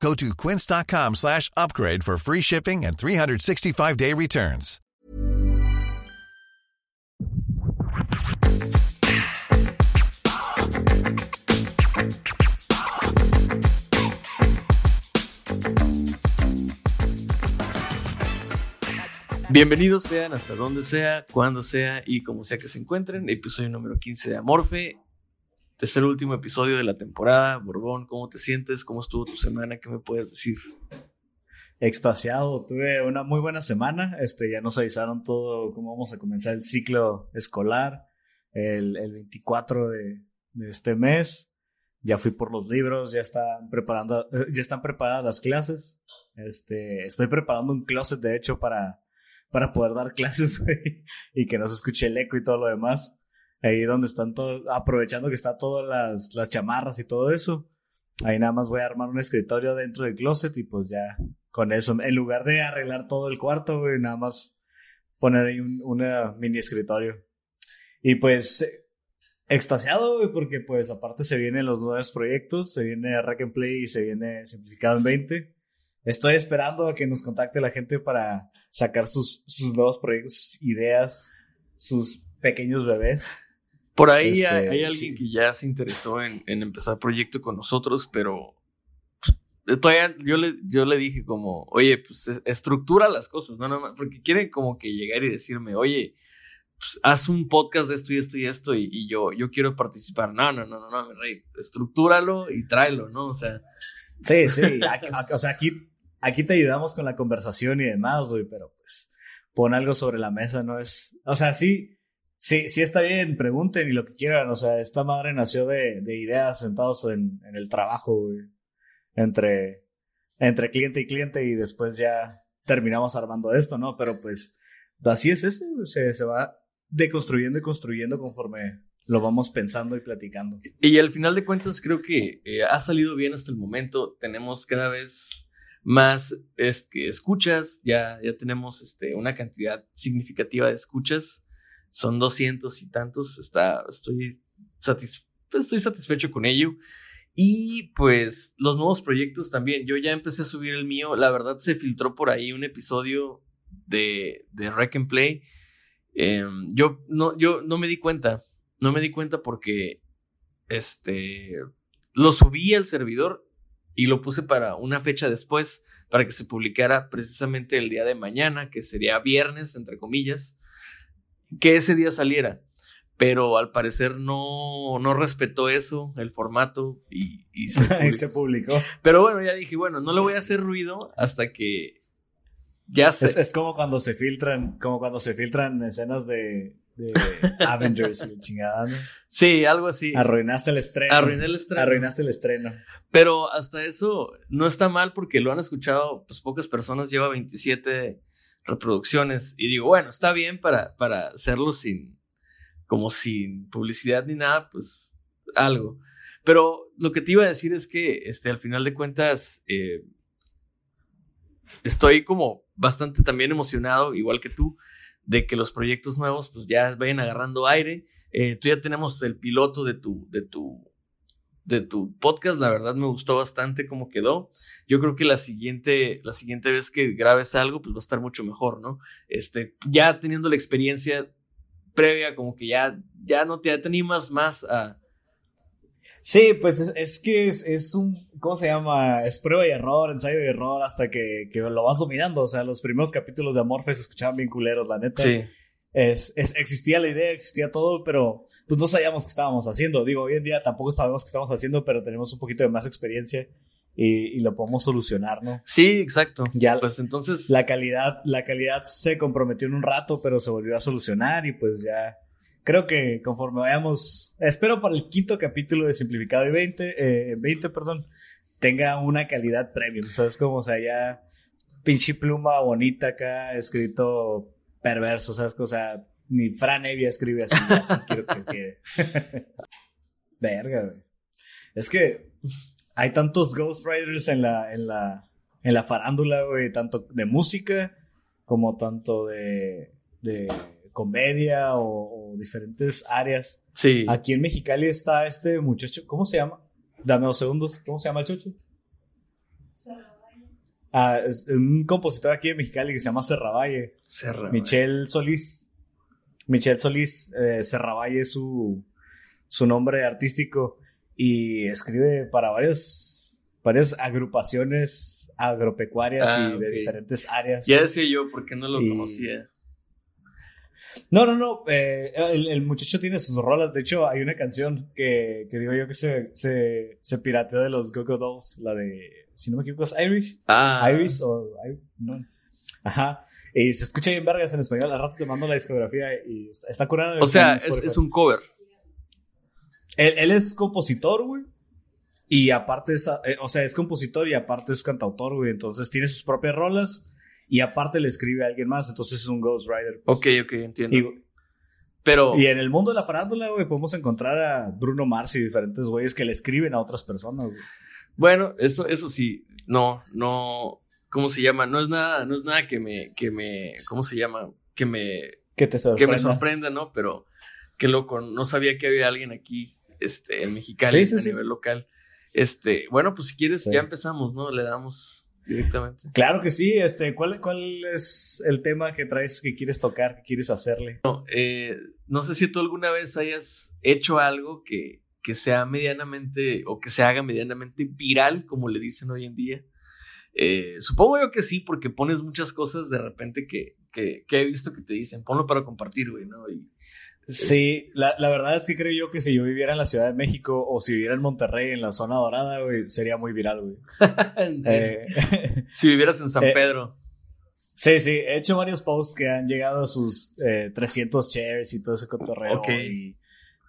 Go to quince.com slash upgrade for free shipping and 365-day returns. Bienvenidos sean hasta donde sea, cuando sea y como sea que se encuentren. Episodio número 15 de Amorfe. Tercer último episodio de la temporada. Borbón, ¿cómo te sientes? ¿Cómo estuvo tu semana? ¿Qué me puedes decir? Extasiado, tuve una muy buena semana. Este, ya nos avisaron todo cómo vamos a comenzar el ciclo escolar el, el 24 de, de este mes. Ya fui por los libros, ya están preparando, eh, ya están preparadas las clases. Este, estoy preparando un closet, de hecho, para, para poder dar clases y que no se escuche el eco y todo lo demás. Ahí donde están todos, aprovechando que está todas las, las chamarras y todo eso. Ahí nada más voy a armar un escritorio dentro del closet y pues ya con eso, en lugar de arreglar todo el cuarto, güey, nada más poner ahí un una mini escritorio. Y pues eh, extasiado, güey, porque pues aparte se vienen los nuevos proyectos, se viene Rack and Play y se viene Simplificado en 20. Estoy esperando a que nos contacte la gente para sacar sus, sus nuevos proyectos, sus ideas, sus pequeños bebés. Por ahí Este, hay, hay alguien sí. que ya se interesó en, en empezar proyecto con nosotros, pero pues, todavía yo le, yo le dije como, oye, pues estructura las cosas, no, no, porque quieren como que llegar y decirme, oye, pues, haz un podcast de esto y esto y esto y, y yo, yo quiero participar. No, no, no, no, no, mi rey, estructúralo y tráelo, ¿no? O sea, Sí, sí, aquí- aquí- o sea, aquí, aquí te ayudamos con la conversación y demás, güey, pero pues pon algo sobre la mesa, no es, o sea, sí, sí, sí está bien, pregunten y lo que quieran, o sea, esta madre nació de, de ideas sentados en, el trabajo, güey, entre, entre cliente y cliente y después ya terminamos armando esto, ¿no? Pero pues así es eso, se, se va deconstruyendo y construyendo conforme lo vamos pensando y platicando. Y al final de cuentas creo que eh, ha salido bien hasta el momento. Tenemos cada vez más es que escuchas, ya, ya tenemos este, una cantidad significativa de escuchas. Son 200 y tantos. Está, estoy, pues, estoy satisfecho con ello. Y pues los nuevos proyectos también. Yo ya empecé a subir el mío. La verdad se filtró por ahí un episodio de, de Wreck and Play. Em, yo, no, yo no me di cuenta. No me di cuenta porque este lo subí al servidor y lo puse para una fecha después para que se publicara precisamente el día de mañana, que sería viernes entre comillas, que ese día saliera. Pero al parecer no, no respetó eso, el formato, y, y se publicó. se publicó. Pero bueno, ya dije, bueno, no le voy a hacer ruido hasta que ya se... Es, es como cuando se filtran, como cuando se filtran escenas de, de Avengers y chingada, ¿no? Sí, algo así. Arruinaste el estreno. Arruiné el estreno. Arruinaste el estreno. Pero hasta eso no está mal porque lo han escuchado pues pocas personas, lleva 27 reproducciones y digo, bueno, está bien para, para hacerlo sin, como sin publicidad ni nada, pues algo. Pero lo que te iba a decir es que este, al final de cuentas eh, estoy como bastante también emocionado, igual que tú, de que los proyectos nuevos pues ya vayan agarrando aire. Eh, tú ya tenemos el piloto de tu, de tu de tu podcast, la verdad me gustó bastante cómo quedó. Yo creo que la siguiente, la siguiente vez que grabes algo, pues va a estar mucho mejor, ¿no? Este, ya teniendo la experiencia previa, como que ya, ya no te, animas más a... Sí, pues es, que es, un, ¿cómo se llama? Es prueba y error, ensayo y error hasta que, que lo vas dominando. O sea, los primeros capítulos de Amorphis se escuchaban bien culeros, la neta. Sí es, existía la idea, existía todo, pero pues no sabíamos qué estábamos haciendo. Digo, hoy en día tampoco sabemos qué estamos haciendo, pero tenemos un poquito de más experiencia y, lo podemos solucionar, ¿no? Sí, exacto. Ya, pues entonces... La calidad, la calidad se comprometió en un rato, pero se volvió a solucionar y pues ya... Creo que conforme vayamos, espero para el quinto capítulo de Simplificado y 20, eh, 20, perdón, tenga una calidad premium, ¿sabes cómo? O sea, ya pinche pluma bonita acá, escrito perverso, ¿sabes? O sea, ni Fran Evia escribe así, así quiero que quede. Verga, güey. Es que hay tantos ghostwriters en la, en la, en la farándula, güey, tanto de música como tanto de, de comedia o, diferentes áreas. Sí. Aquí en Mexicali está este muchacho, ¿cómo se llama? Dame dos segundos, ¿cómo se llama el chocho? Ah, un compositor aquí en Mexicali que se llama Serravalle. Serravalle. Michel Solís. Michel Solís, eh, Serravalle es su, su nombre artístico y escribe para varias, varias agrupaciones agropecuarias y ah, de diferentes áreas. Ya decía yo, porque no lo conocía. No, no, no. Eh, el, muchacho tiene sus rolas. De hecho, hay una canción que, que digo yo que se, se, se pirateó de los Go-Go Dolls, la de si no me equivoco, es Irish. Ah. Iris o. No. Ajá. Y se escucha bien vergas en español. Al rato te mando la discografía y está curada. O sea, es, un cover. Él, es compositor, güey. Y aparte es. Eh, o sea, es compositor y aparte es cantautor, güey. Entonces tiene sus propias rolas y aparte le escribe a alguien más. Entonces es un ghostwriter. Pues. Ok, ok, entiendo. Y, pero. Y en el mundo de la farándula, güey, podemos encontrar a Bruno Mars y diferentes güeyes que le escriben a otras personas, güey. Bueno, eso, eso sí, no, no, ¿cómo se llama? No es nada, no es nada que me, que me, ¿cómo se llama? Que me, que te sorprenda. Que me sorprenda, ¿no? Pero qué loco, no sabía que había alguien aquí, este, en Mexicali, a nivel local. Este, bueno, pues si quieres, ya empezamos, ¿no? Le damos directamente. Claro que sí, este, ¿cuál, cuál es el tema que traes que quieres tocar, que quieres hacerle? No, eh, no sé si tú alguna vez hayas hecho algo que, que sea medianamente o que se haga medianamente viral, como le dicen hoy en día. Eh, supongo yo que sí, porque pones muchas cosas de repente que, que, he visto que te dicen, ponlo para compartir, güey, ¿no? Y, sí, la, la, verdad es que creo yo que si yo viviera en la Ciudad de México o si viviera en Monterrey, en la zona dorada, güey, sería muy viral, güey. Eh, si vivieras en San eh, Pedro. Sí, sí, he hecho varios posts que han llegado a sus 300 shares y todo ese cotorreo.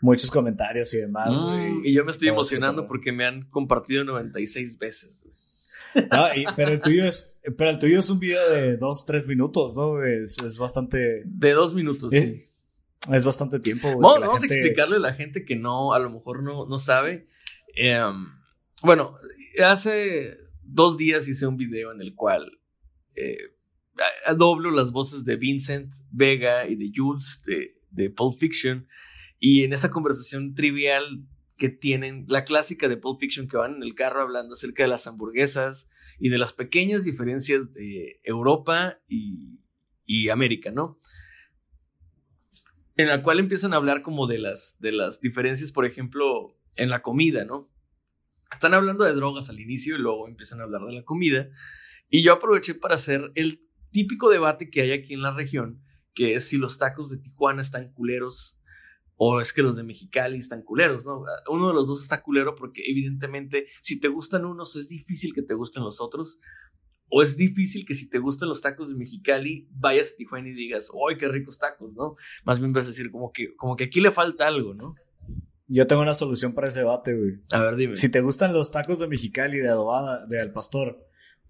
Muchos comentarios y demás. Mm, y yo me estoy emocionando porque me han compartido 96 veces. pero el tuyo es, pero el tuyo es un video de dos, tres minutos, ¿no? Es, es bastante. De dos minutos, sí. Es bastante tiempo. vamos a explicarle a la gente que no, a lo mejor no, no sabe. Em, bueno, hace dos días hice un video en el cual eh, doblo las voces de Vincent Vega y de Jules de, de Pulp Fiction y en esa conversación trivial que tienen, la clásica de Pulp Fiction que van en el carro hablando acerca de las hamburguesas y de las pequeñas diferencias de Europa y, y América, ¿no? En la cual empiezan a hablar como de las, de las diferencias, por ejemplo, en la comida, ¿no? Están hablando de drogas al inicio y luego empiezan a hablar de la comida. Y yo aproveché para hacer el típico debate que hay aquí en la región, que es si los tacos de Tijuana están culeros o es que los de Mexicali están culeros, ¿no? Uno de los dos está culero porque evidentemente si te gustan unos es difícil que te gusten los otros. O es difícil que si te gustan los tacos de Mexicali, vayas a Tijuana y digas, ¡ay, qué ricos tacos! ¿no? Más bien vas a decir como que, como que aquí le falta algo, ¿no? Yo tengo una solución para ese debate, güey. A ver, dime. Si te gustan los tacos de Mexicali de adobada, de al pastor,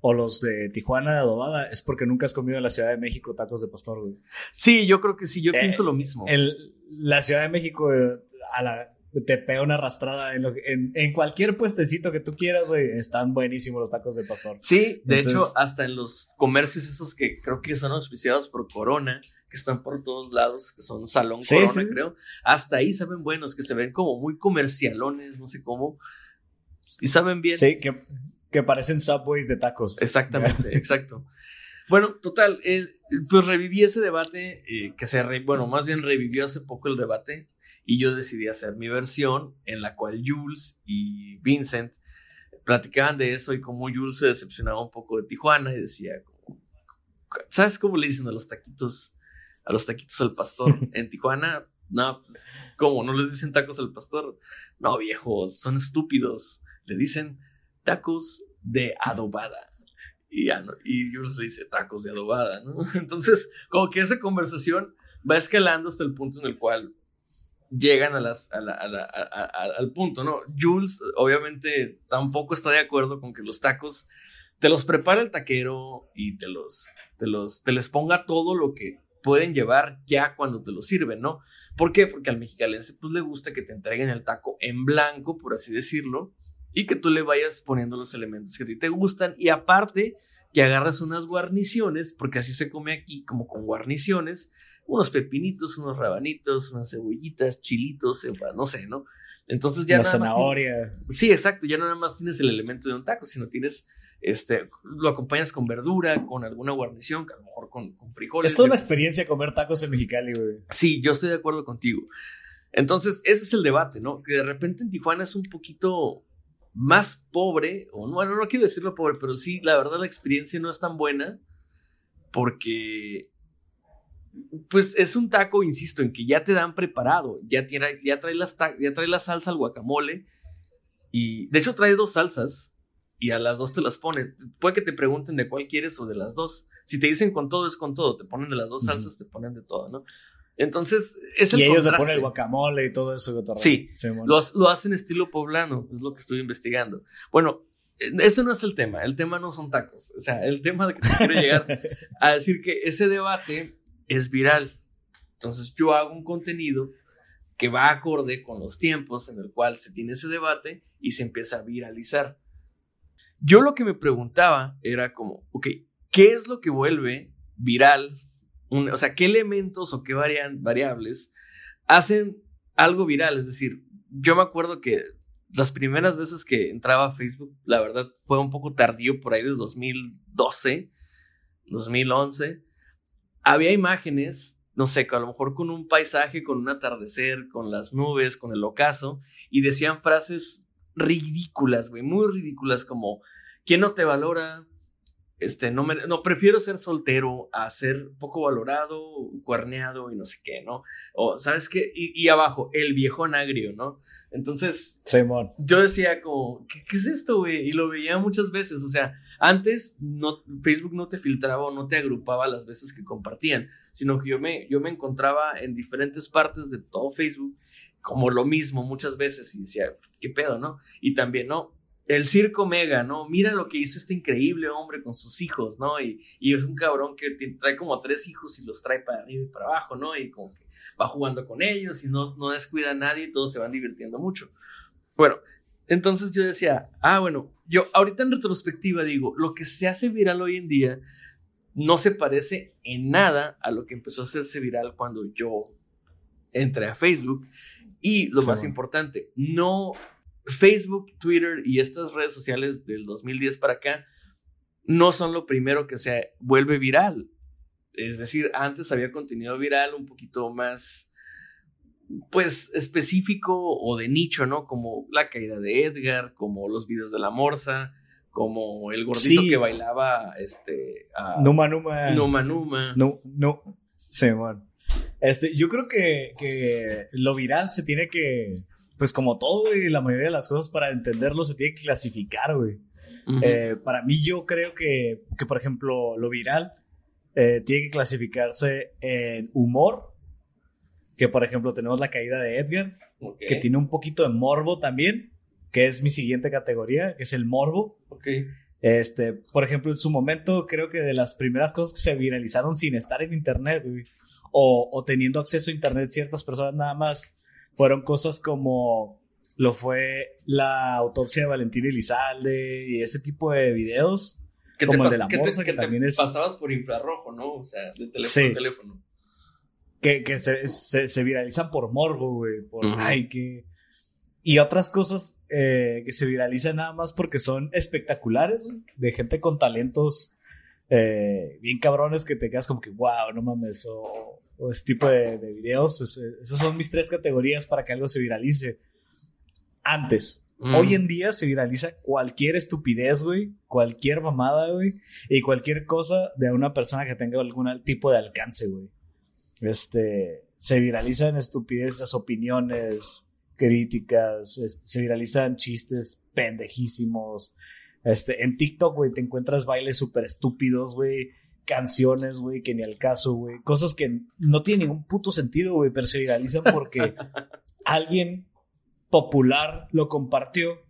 o los de Tijuana de adobada, es porque nunca has comido en la Ciudad de México tacos de pastor, güey. Sí, yo creo que sí, yo pienso eh, lo mismo. El, la Ciudad de México, eh, a la te pega una arrastrada en, lo en, en cualquier puestecito que tú quieras, güey. Están buenísimos los tacos de pastor. Sí, de Entonces- hecho, hasta en los comercios esos que creo que son auspiciados por Corona, que están por todos lados, que son Salón Sí, Corona, sí. creo, hasta ahí saben buenos, que se ven como muy comercialones, no sé cómo, y saben bien. Sí, que, que parecen subways de tacos. Exactamente, exacto. Bueno, total, eh, pues reviví ese debate, eh, que se, re- bueno, más bien revivió hace poco el debate, y yo decidí hacer mi versión en la cual Jules y Vincent platicaban de eso y como Jules se decepcionaba un poco de Tijuana y decía, como, ¿sabes cómo le dicen a los taquitos, a los taquitos al pastor en Tijuana? No, pues, ¿cómo? ¿No les dicen tacos al pastor? No, viejos, son estúpidos. Le dicen tacos de adobada. Y ya no, y Jules le dice tacos de adobada, ¿no? Entonces, como que esa conversación va escalando hasta el punto en el cual llegan a las, a la- al punto, ¿no? Jules, obviamente, tampoco está de acuerdo con que los tacos te los prepara el taquero y te los, te los, te les ponga todo lo que pueden llevar ya cuando te lo sirven, ¿no? ¿Por qué? Porque al mexicalense pues le gusta que te entreguen el taco en blanco, por así decirlo, y que tú le vayas poniendo los elementos que a ti te gustan y aparte que agarras unas guarniciones, porque así se come aquí como con guarniciones, unos pepinitos, unos rabanitos, unas cebollitas, chilitos, no sé, ¿no? Entonces ya La nada más tienes- zanahoria. Sí, exacto. Ya no nada más tienes el elemento de un taco, sino tienes, este, lo acompañas con verdura, con alguna guarnición, que a lo mejor con, con frijoles. Es toda una experiencia comer tacos en Mexicali, güey. Sí, yo estoy de acuerdo contigo. Entonces, ese es el debate, ¿no? Que de repente en Tijuana es un poquito más pobre, o no, bueno, no quiero decirlo pobre, pero sí, la verdad la experiencia no es tan buena porque, pues es un taco, insisto, en que ya te dan preparado, ya, tiene, ya, trae las ya trae la salsa al guacamole y, de hecho, trae dos salsas y a las dos te las ponen. Puede que te pregunten de cuál quieres o de las dos. Si te dicen con todo, es con todo. Te ponen de las dos salsas, te ponen de todo, ¿no? Entonces, es el Y ellos le contraste. ponen el guacamole y todo eso. cotorreo. Sí, Simón. Lo, lo hacen estilo poblano, es lo que estoy investigando. Bueno, eh, ese no es el tema, el tema no son tacos. O sea, el tema de que te quiero llegar a decir que ese debate es viral. Entonces yo hago un contenido que va acorde con los tiempos en el cual se tiene ese debate y se empieza a viralizar. Yo lo que me preguntaba era como, ok, ¿qué es lo que vuelve viral? O sea, ¿qué elementos o qué variables hacen algo viral? Es decir, yo me acuerdo que las primeras veces que entraba a Facebook, la verdad fue un poco tardío, por ahí de 2012, 2011. Había imágenes, no sé, a lo mejor con un paisaje, con un atardecer, con las nubes, con el ocaso, y decían frases ridículas, güey, muy ridículas, como, ¿quién no te valora? Este, no, me- no, prefiero ser soltero a ser poco valorado, cuerneado y no sé qué, ¿no? O, ¿sabes qué? Y, y abajo, el viejón agrio, ¿no? Entonces, Simón. yo decía como, ¿qué, qué es esto, güey? Y lo veía muchas veces, o sea, antes no, Facebook no te filtraba o no te agrupaba las veces que compartían, sino que yo me, yo me encontraba en diferentes partes de todo Facebook como lo mismo muchas veces y decía, ¿qué pedo, no? Y también, ¿no? El circo mega, ¿no? Mira lo que hizo este increíble hombre con sus hijos, ¿no? Y, y es un cabrón que trae como tres hijos y los trae para arriba y para abajo, ¿no? Y como que va jugando con ellos y no, no descuida a nadie y todos se van divirtiendo mucho. Bueno, entonces yo decía, ah, bueno, yo ahorita en retrospectiva digo, lo que se hace viral hoy en día no se parece en nada a lo que empezó a hacerse viral cuando yo entré a Facebook. Y lo Sí, más importante, no Facebook, Twitter y estas redes sociales del 2010 para acá no son lo primero que se vuelve viral. Es decir, antes había contenido viral un poquito más, pues, específico o de nicho, ¿no? Como la caída de Edgar, como los videos de la morsa, como el gordito Sí. que bailaba, este, Numa Numa. Numa Numa. No, no. Simón. Este, yo creo que, que lo viral se tiene que. Pues como todo, güey, la mayoría de las cosas para entenderlo se tiene que clasificar, güey. Eh, para mí yo creo que, que por ejemplo, lo viral eh, tiene que clasificarse en humor, que por ejemplo tenemos la caída de Edgar, que tiene un poquito de morbo también, que es mi siguiente categoría, que es el morbo. ok. Este, por ejemplo, en su momento creo que de las primeras cosas que se viralizaron sin estar en internet, güey, o, o teniendo acceso a internet ciertas personas nada más, fueron cosas como lo fue la autopsia de Valentín Elizalde y ese tipo de videos. Que como te, el de la que te- morsa, que que te también es- pasabas por infrarrojo, ¿no? O sea, de teléfono Sí. a teléfono. que, que se, se, se viralizan por morbo, güey. Por, Ujú. ay, que... Y otras cosas eh, que se viralizan nada más porque son espectaculares, güey, de gente con talentos eh, bien cabrones que te quedas como que, wow, no mames, o, o ese tipo de, de videos. Es- esas son mis tres categorías para que algo se viralice. Antes. Mm. Hoy en día se viraliza cualquier estupidez, güey, cualquier mamada, güey, y cualquier cosa de una persona que tenga algún tipo de alcance, güey. Este, se viralizan estupideces, opiniones, críticas, este, se viralizan chistes pendejísimos. Este, en TikTok, güey, te encuentras bailes súper estúpidos, güey, canciones, güey, que ni al caso, güey, cosas que no tienen ningún puto sentido, güey, pero se viralizan porque alguien popular lo compartió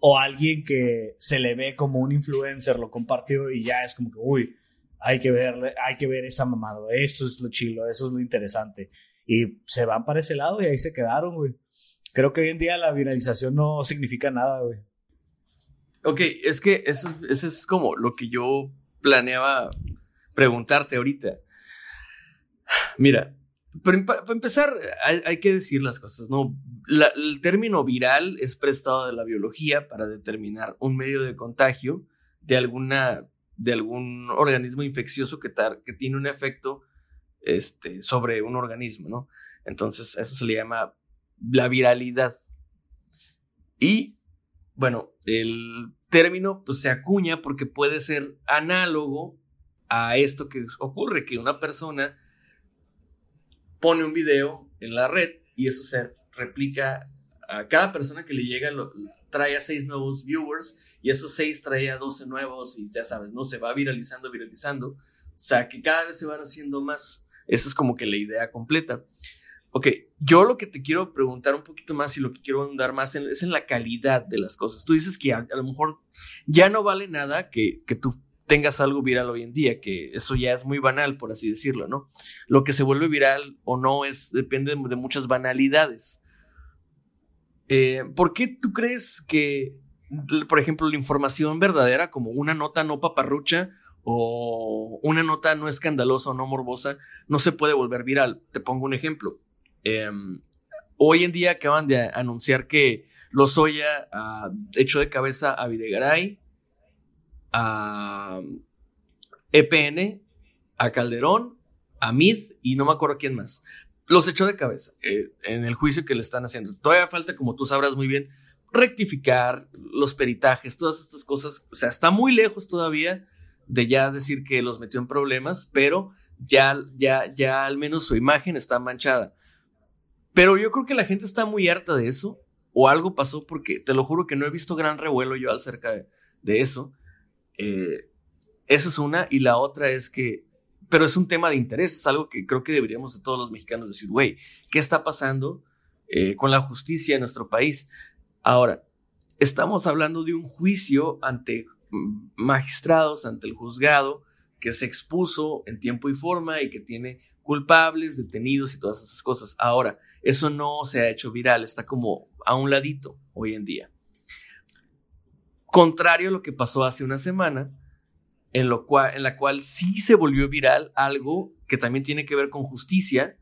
o alguien que se le ve como un influencer lo compartió y ya es como que, uy, hay que verle, hay que ver esa mamada, eso es lo chilo, eso es lo interesante. Y se van para ese lado y ahí se quedaron, güey. Creo que hoy en día la viralización no significa nada, güey. Ok, es que eso, es- eso es como lo que yo planeaba preguntarte ahorita. Mira, para, empezar, hay, que decir las cosas, ¿no? El término viral es prestado de la biología para determinar un medio de contagio de alguna de algún organismo infeccioso que tiene un efecto este, sobre un organismo, ¿no? Entonces, eso se le llama la viralidad. Y bueno, el término pues se acuña porque puede ser análogo a esto que ocurre, que una persona pone un video en la red y eso se replica a cada persona que le llega, trae a seis nuevos viewers y esos seis trae a 12 nuevos y ya sabes, no se va viralizando, viralizando. O sea, que cada vez se van haciendo más. Esa es como que la idea completa. Ok, yo lo que te quiero preguntar un poquito más y lo que quiero andar más es en la calidad de las cosas. Tú dices que a, a lo mejor ya no vale nada que, que tú tengas algo viral hoy en día, que eso ya es muy banal, por así decirlo, ¿no? Lo que se vuelve viral o no es depende de muchas banalidades. Eh, ¿Por qué tú crees que, por ejemplo, la información verdadera, como una nota no paparrucha o una nota no escandalosa o no morbosa, no se puede volver viral? Te pongo un ejemplo. Eh, hoy en día acaban de anunciar que Lozoya ha hecho de cabeza a Videgaray, a EPN, a Calderón, a Mid y no me acuerdo quién más. Los echó de cabeza eh, en el juicio que le están haciendo. Todavía falta, como tú sabrás muy bien, rectificar los peritajes, todas estas cosas. O sea, está muy lejos todavía de ya decir que los metió en problemas, pero ya, ya, ya al menos su imagen está manchada. Pero yo creo que la gente está muy harta de eso, o algo pasó, porque te lo juro que no he visto gran revuelo yo acerca de, de eso. Eh, esa es una, y la otra es que, pero es un tema de interés, es algo que creo que deberíamos de todos los mexicanos decir, güey, ¿qué está pasando eh, con la justicia en nuestro país? Ahora, estamos hablando de un juicio ante mm, magistrados, ante el juzgado, que se expuso en tiempo y forma y que tiene culpables, detenidos y todas esas cosas. Ahora, eso no se ha hecho viral, está como a un ladito hoy en día. Contrario a lo que pasó hace una semana, en, lo cual, en la cual sí se volvió viral algo que también tiene que ver con justicia,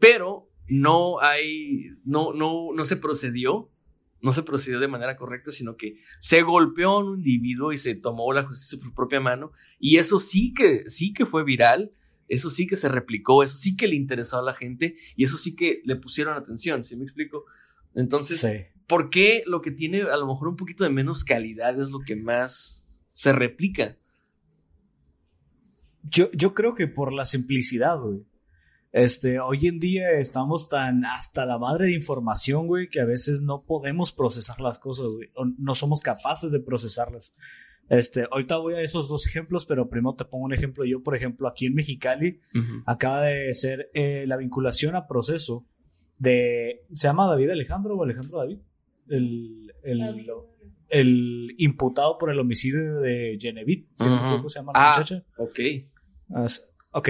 pero no hay, no, no, no se procedió, no se procedió de manera correcta, sino que se golpeó a un individuo y se tomó la justicia por propia mano, y eso sí que, sí que fue viral, eso sí que se replicó, eso sí que le interesó a la gente, y eso sí que le pusieron atención, ¿sí me explico? Entonces, Sí. ¿por qué lo que tiene a lo mejor un poquito de menos calidad es lo que más se replica? Yo, yo creo que por la simplicidad, güey. Este, hoy en día estamos tan hasta la madre de información, güey, que a veces no podemos procesar las cosas, güey. O no somos capaces de procesarlas. Este, ahorita voy a esos dos ejemplos, pero primero te pongo un ejemplo. Yo, por ejemplo, aquí en Mexicali, acaba de ser eh, la vinculación a proceso de. ¿Se llama David Alejandro o Alejandro David? El, el, el imputado por el homicidio de Genevieve. ¿sí acuerdo ¿Cómo se llama la Ah, muchacha? ok. As- ok.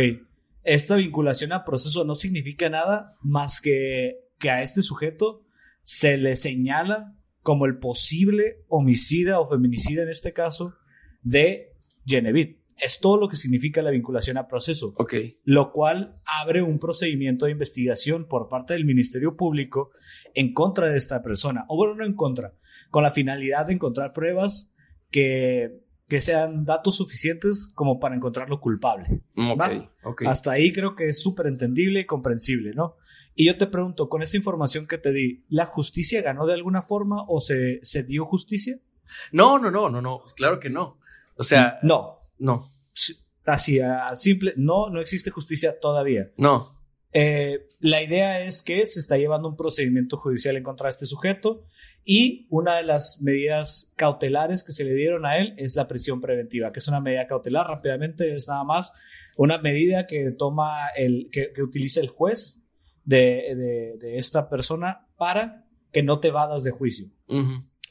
Esta vinculación a proceso no significa nada más que que a este sujeto se le señala como el posible homicida o feminicida en este caso de Genevieve. Es todo lo que significa la vinculación a proceso. Ok. Lo cual abre un procedimiento de investigación por parte del Ministerio Público en contra de esta persona. O bueno, no en contra, con la finalidad de encontrar pruebas que, que sean datos suficientes como para encontrarlo culpable. Ok. ok. Hasta ahí creo que es súper entendible y comprensible, ¿no? Y yo te pregunto, con esa información que te di, ¿la justicia ganó de alguna forma o se, se dio justicia? No, no, no, no, no. Claro que no. O sea, No. no, Así, a simple, no, no existe justicia todavía. no. Eh, la idea es que se está llevando un procedimiento judicial en contra de este sujeto y una de las medidas cautelares que se le dieron a él es la prisión preventiva, que es una medida cautelar, rápidamente es nada más una medida que toma el, que, que utiliza el juez de, de- de esta persona para que no te vadas de juicio.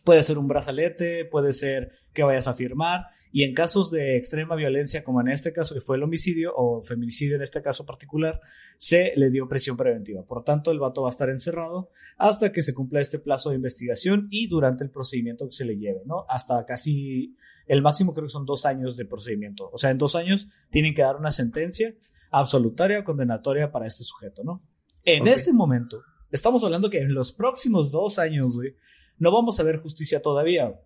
Puede ser un brazalete, puede ser que vayas a firmar. Y en casos de extrema violencia, como en este caso, que fue el homicidio o feminicidio en este caso particular, se le dio prisión preventiva. Por tanto, el vato va a estar encerrado hasta que se cumpla este plazo de investigación y durante el procedimiento que se le lleve, ¿no? Hasta casi el máximo creo que son dos años de procedimiento. O sea, en dos años tienen que dar una sentencia absolutaria o condenatoria para este sujeto, ¿no? En Ok. ese momento, estamos hablando que en los próximos dos años, güey, no vamos a ver justicia todavía.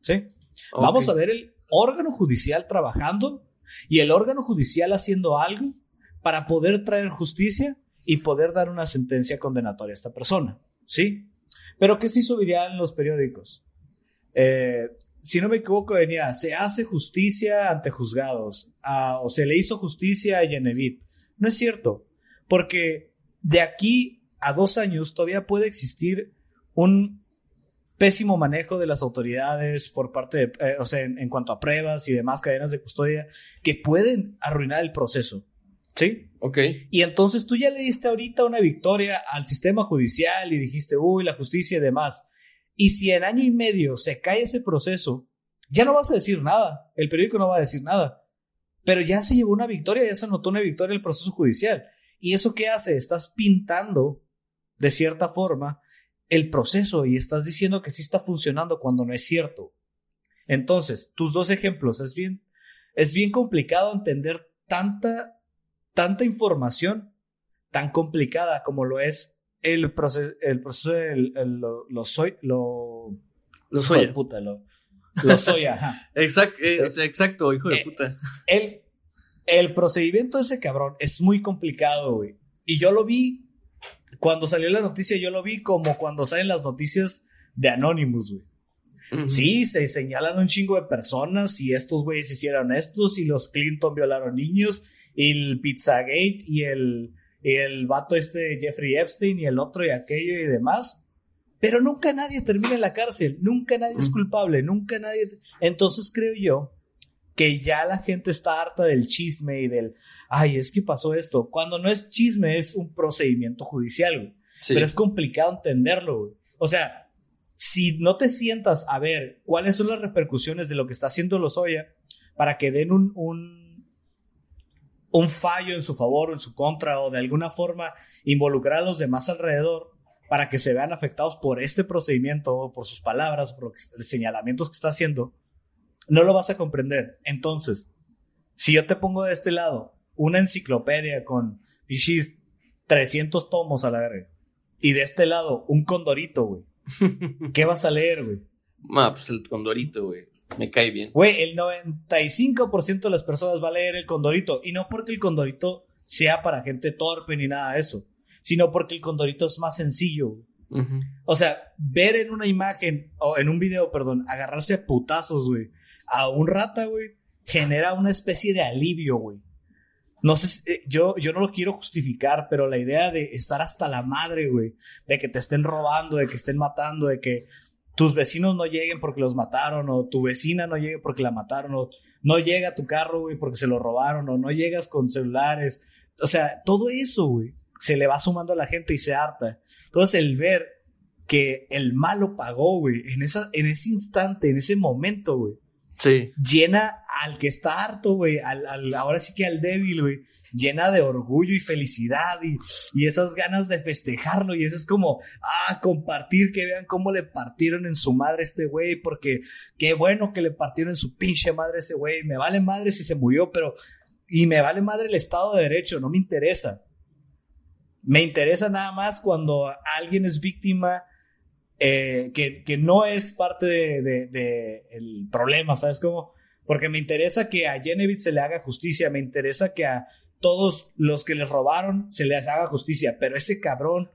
¿sí? Vamos a ver el órgano judicial trabajando y el órgano judicial haciendo algo para poder traer justicia y poder dar una sentencia condenatoria a esta persona, ¿sí? Pero ¿qué se hizo viral en los periódicos? Eh, si no me equivoco, venía, se hace justicia ante juzgados, ah, o se le hizo justicia a Genevieve. No es cierto, porque de aquí a dos años todavía puede existir un pésimo manejo de las autoridades por parte de, eh, o sea, en, en cuanto a pruebas y demás cadenas de custodia que pueden arruinar el proceso, ¿sí? Ok. Y entonces tú ya le diste ahorita una victoria al sistema judicial y dijiste, uy, la justicia y demás. Y si en año y medio se cae ese proceso, ya no vas a decir nada. El periódico no va a decir nada. Pero ya se llevó una victoria, ya se anotó una victoria el proceso judicial. ¿Y eso qué hace? Estás pintando, de cierta forma, el proceso y estás diciendo que sí está funcionando cuando no es cierto. Entonces, tus dos ejemplos, es bien, es bien complicado entender tanta, tanta información tan complicada como lo es el proceso, el proceso el- lo, lo soy, lo, Lo hijo soy. puta, lo, lo soy, ajá. Exacto, exacto, hijo de Eh, puta. El, el procedimiento de ese cabrón es muy complicado, güey. Y yo lo vi, cuando salió la noticia, yo lo vi como cuando salen las noticias de Anonymous, güey. Sí, se señalan un chingo de personas y estos güeyes hicieron estos y los Clinton violaron niños y el Pizzagate y el, y el vato este Jeffrey Epstein y el otro y aquello y demás. Pero nunca nadie termina en la cárcel, nunca nadie es culpable, nunca nadie... Entonces creo yo que ya la gente está harta del chisme y del, ay, es que pasó esto. Cuando no es chisme, es un procedimiento judicial, güey. Sí. Pero es complicado entenderlo, güey. O sea, si no te sientas a ver cuáles son las repercusiones de lo que está haciendo Lozoya para que den un, un, un fallo en su favor o en su contra o de alguna forma involucrar a los demás alrededor para que se vean afectados por este procedimiento o por sus palabras, por los señalamientos que está haciendo, no lo vas a comprender. Entonces, si yo te pongo de este lado una enciclopedia con pichis 300 tomos a la verga y de este lado un condorito, güey, ¿qué vas a leer, güey? Ah, pues el condorito, güey. Me cae bien. Güey, el 95% de las personas va a leer el condorito. Y no porque el condorito sea para gente torpe ni nada de eso, sino porque el condorito es más sencillo. güey. O sea, ver en una imagen, o en un video, perdón, agarrarse a putazos, güey, a un rata, güey, genera una especie de alivio, güey. No sé, eh, yo, yo no lo quiero justificar, pero la idea de estar hasta la madre, güey, de que te estén robando, de que estén matando, de que tus vecinos no lleguen porque los mataron, o tu vecina no llegue porque la mataron, o no llega tu carro, güey, porque se lo robaron, o no llegas con celulares. O sea, todo eso, güey, se le va sumando a la gente y se harta. Entonces, el ver que el malo pagó, güey, en, esa, en ese instante, en ese momento, güey, Llena al que está harto, güey, al, al- ahora sí que al débil, güey, llena de orgullo y felicidad y, y esas ganas de festejarlo. Y eso es como, ah, compartir, que vean cómo le partieron en su madre este güey, porque qué bueno que le partieron en su pinche madre ese güey, me vale madre si se murió, pero, y me vale madre el Estado de Derecho, no me interesa. Me interesa nada más cuando alguien es víctima eh, que, no es parte de, de- de el problema, ¿sabes cómo? Porque me interesa que a Genevieve se le haga justicia, me interesa que a todos los que les robaron se les haga justicia, pero ese cabrón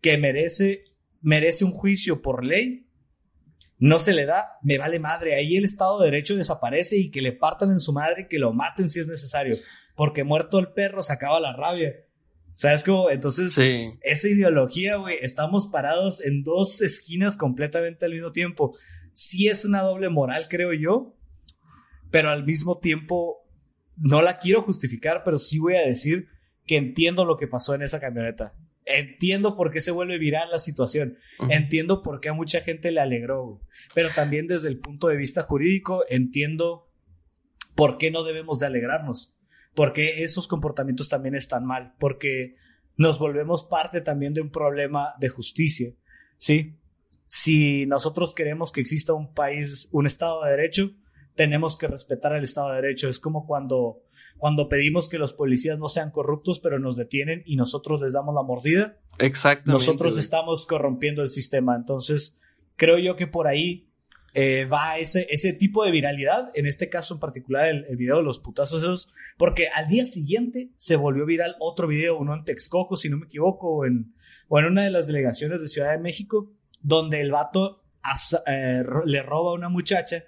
que merece, merece un juicio por ley, no se le da, me vale madre, ahí el Estado de Derecho desaparece y que le partan en su madre y que lo maten si es necesario, porque muerto el perro se acaba la rabia. ¿Sabes cómo? Entonces, Sí. esa ideología, güey, estamos parados en dos esquinas completamente al mismo tiempo. Sí es una doble moral, creo yo, pero al mismo tiempo no la quiero justificar, pero sí voy a decir que entiendo lo que pasó en esa camioneta. Entiendo por qué se vuelve viral la situación. Entiendo por qué a mucha gente le alegró. güey. Pero también desde el punto de vista jurídico entiendo por qué no debemos de alegrarnos. Porque esos comportamientos también están mal. Porque nos volvemos parte también de un problema de justicia. ¿Sí? Si nosotros queremos que exista un país, un Estado de Derecho, tenemos que respetar el Estado de Derecho. Es como cuando, cuando pedimos que los policías no sean corruptos, pero nos detienen y nosotros les damos la mordida Exactamente. nosotros estamos corrompiendo el sistema. Entonces, creo yo que por ahí eh, va ese, ese tipo de viralidad. En este caso en particular, el, el video de los putazos esos, porque al día siguiente se volvió viral otro video, uno en Texcoco, si no me equivoco, o en, o en una de las delegaciones de Ciudad de México, donde el vato asa- eh, le roba a una muchacha.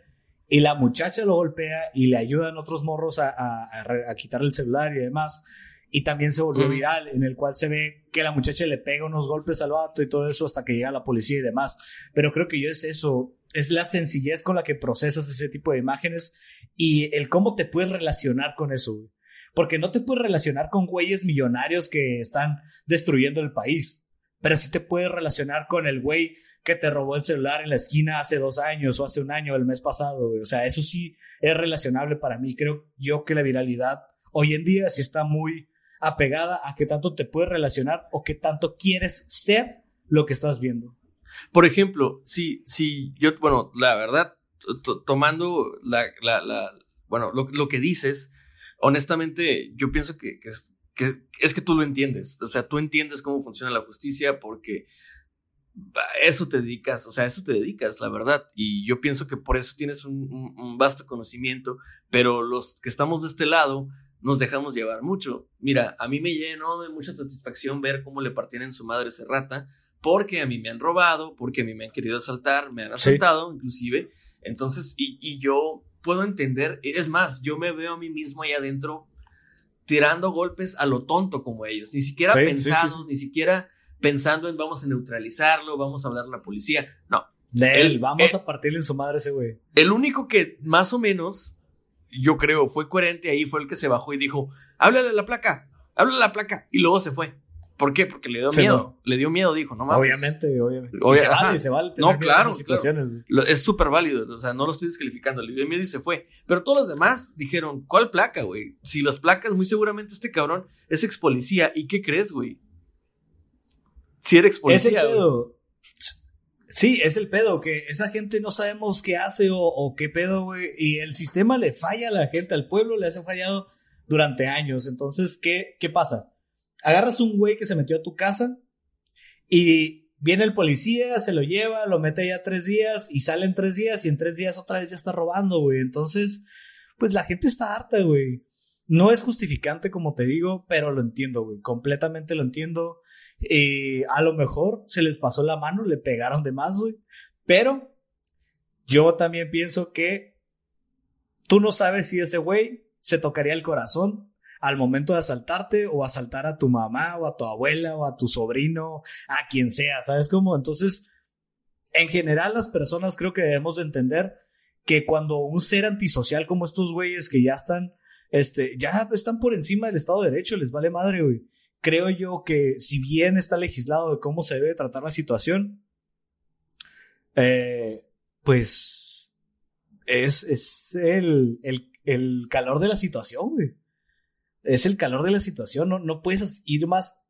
Y la muchacha lo golpea y le ayudan otros morros a, a, a quitarle el celular y demás y también se volvió viral en el cual se ve que la muchacha le pega unos golpes al vato y todo eso hasta que llega la policía y demás. Pero creo que yo es eso, es la sencillez con la que procesas ese tipo de imágenes y el cómo te puedes relacionar con eso, güey. Porque no te puedes relacionar con güeyes millonarios que están destruyendo el país, pero sí te puedes relacionar con el güey que te robó el celular en la esquina hace dos años o hace un año, el mes pasado. O sea, eso sí es relacionable para mí. Creo yo que la viralidad hoy en día sí está muy apegada a qué tanto te puedes relacionar o qué tanto quieres ser lo que estás viendo. Por ejemplo, si, si yo, bueno, la verdad, to- to- tomando la, la, bueno, lo, lo que dices, honestamente, yo pienso que, que es, que es que tú lo entiendes. O sea, tú entiendes cómo funciona la justicia porque a eso te dedicas, o sea, a eso te dedicas, la verdad. Y yo pienso que por eso tienes un, un- un vasto conocimiento, pero los que estamos de este lado nos dejamos llevar mucho. Mira, a mí me llenó de mucha satisfacción ver cómo le partían en su madre ese rata, porque a mí me han robado, porque a mí me han querido asaltar, me han Sí. asaltado inclusive. Entonces, y, y yo puedo entender, es más, yo me veo a mí mismo ahí adentro tirando golpes a lo tonto como ellos, ni siquiera Sí, pensados, sí. ni siquiera pensando en vamos a neutralizarlo, vamos a hablar a la policía. No, De él, El- vamos eh, a partirle en su madre ese güey. el único que más o menos, yo creo, fue coherente ahí fue el que se bajó y dijo, háblale a la placa, háblale a la placa, y luego se fue. ¿Por qué? Porque le dio miedo, le dio miedo, dijo, no mames. Obviamente, obviamente. Obvia- y se vale, se vale. No, tener claro, esas situaciones. es súper válido, o sea, no lo estoy descalificando, le dio miedo y se fue. Pero todos los demás dijeron, ¿cuál placa, güey? Si las placas, muy seguramente este cabrón es ex policía. ¿Y qué crees, güey? Si era ex Es el policía, güey. pedo. Sí, es el pedo, que esa gente no sabemos qué hace o, o qué pedo, güey. Y el sistema le falla a la gente, al pueblo le hace fallado durante años. Entonces, ¿qué, qué pasa? Agarras un güey que se metió a tu casa y viene el policía, se lo lleva, lo mete ya tres días y sale en tres días y en tres días otra vez ya está robando, güey. Entonces, pues la gente está harta, güey. No es justificante, como te digo, pero lo entiendo, güey. Completamente lo entiendo. Eh, a lo mejor se les pasó la mano, le pegaron de más, güey. Pero yo también pienso que tú no sabes si ese güey se tocaría el corazón al momento de asaltarte o asaltar a tu mamá o a tu abuela o a tu sobrino, a quien sea, ¿sabes cómo? Entonces, en general las personas creo que debemos de entender que cuando un ser antisocial como estos güeyes que ya están, este, ya están por encima del Estado de Derecho, les vale madre, güey. Creo yo que si bien está legislado de cómo se debe tratar la situación, eh, pues es, es el, el, el calor de la situación, güey. Es el calor de la situación, no, no puedes ir más.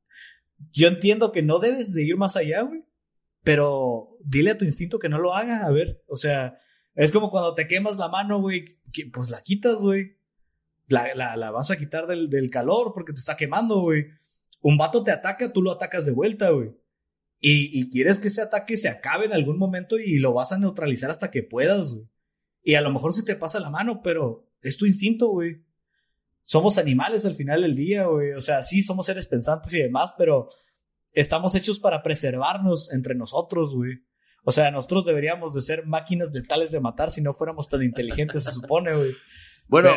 Yo entiendo que no debes de ir más allá, güey. Pero dile a tu instinto que no lo haga, a ver, o sea, es como cuando te quemas la mano, güey, pues la quitas, güey. La, la, vas a quitar del, del calor porque te está quemando, güey. Un vato te ataca, tú lo atacas de vuelta, güey. Y, y, quieres que ese ataque se acabe en algún momento y lo vas a neutralizar hasta que puedas, güey. Y a lo mejor se te pasa la mano, pero es tu instinto, güey. Somos animales al final del día, güey. O sea, sí, somos seres pensantes y demás, pero estamos hechos para preservarnos entre nosotros, güey. O sea, nosotros deberíamos de ser máquinas letales de matar si no fuéramos tan inteligentes, se supone, güey. Bueno,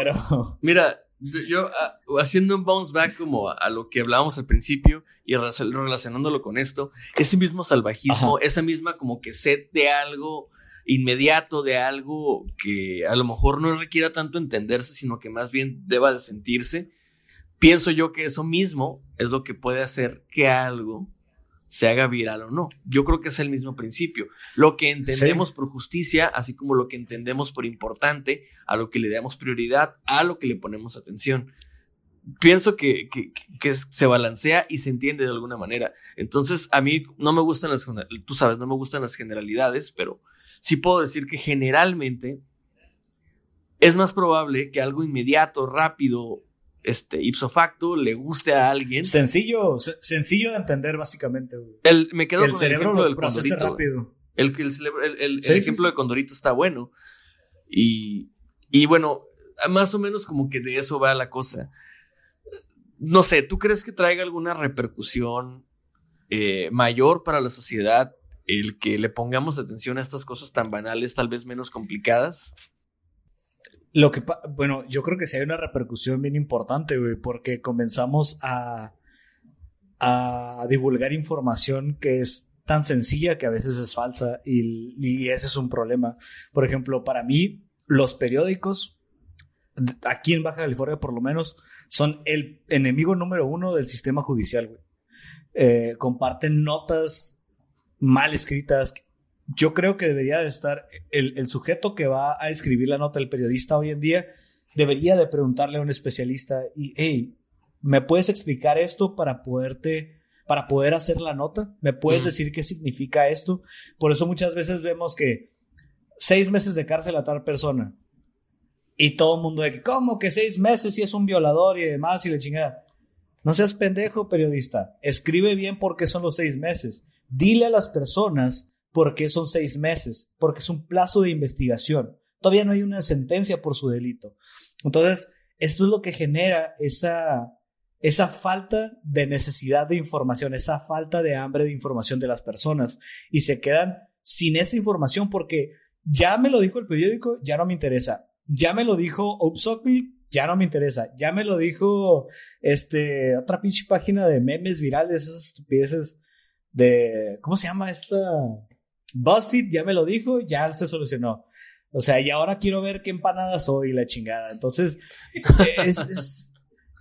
mira, yo ah, haciendo un bounce back como a, lo que hablábamos al principio y relacionándolo con esto, ese mismo salvajismo, esa misma como que sed de algo inmediato de algo que a lo mejor no requiera tanto entenderse, sino que más bien deba de sentirse, pienso yo que eso mismo es lo que puede hacer que algo se haga viral o no. Yo creo que es el mismo principio. Lo que entendemos por justicia, así como lo que entendemos por importante, a lo que le damos prioridad, a lo que le ponemos atención. Pienso que, que, que se balancea y se entiende de alguna manera. Entonces, a mí no me gustan las, tú sabes, no me gustan las generalidades, pero sí puedo decir que generalmente es más probable que algo inmediato, rápido, este, ipso facto, le guste a alguien. Sencillo, sencillo de entender, básicamente. El, me quedo con el ejemplo del Condorito. El, el, el ejemplo de Condorito está bueno. Y, y bueno, más o menos como que de eso va la cosa. No sé, ¿tú crees que traiga alguna repercusión eh, mayor para la sociedad el que le pongamos atención a estas cosas tan banales, tal vez menos complicadas? Lo que, bueno, yo creo que sí hay una repercusión bien importante, güey, porque comenzamos a, a divulgar información que es tan sencilla que a veces es falsa y, y ese es un problema. Por ejemplo, para mí, los periódicos, aquí en Baja California por lo menos, son el enemigo número uno del sistema judicial, güey. Eh, comparten notas mal escritas. Yo creo que debería de estar el, sujeto que va a escribir la nota, el periodista hoy en día, debería de preguntarle a un especialista y, hey, ¿me puedes explicar esto para poderte, para poder hacer la nota? ¿Me puedes decir qué significa esto? Por eso muchas veces vemos que seis meses de cárcel a tal persona y todo el mundo de que, ¿cómo que seis meses si es un violador y demás y la chingada? No seas pendejo, periodista. Escribe bien por qué son los seis meses. Dile a las personas por qué son seis meses, porque es un plazo de investigación. Todavía no hay una sentencia por su delito. Entonces, esto es lo que genera esa, esa falta de necesidad de información, esa falta de hambre de información de las personas y se quedan sin esa información porque ya me lo dijo el periódico, ya no me interesa. Ya me lo dijo Upsockel, ya no me interesa. Ya me lo dijo este otra pinche página de memes virales, esas estupideces de, ¿cómo se llama esta? BuzzFeed ya me lo dijo, ya se solucionó. O sea, y ahora quiero ver qué empanada soy, la chingada. Entonces, es,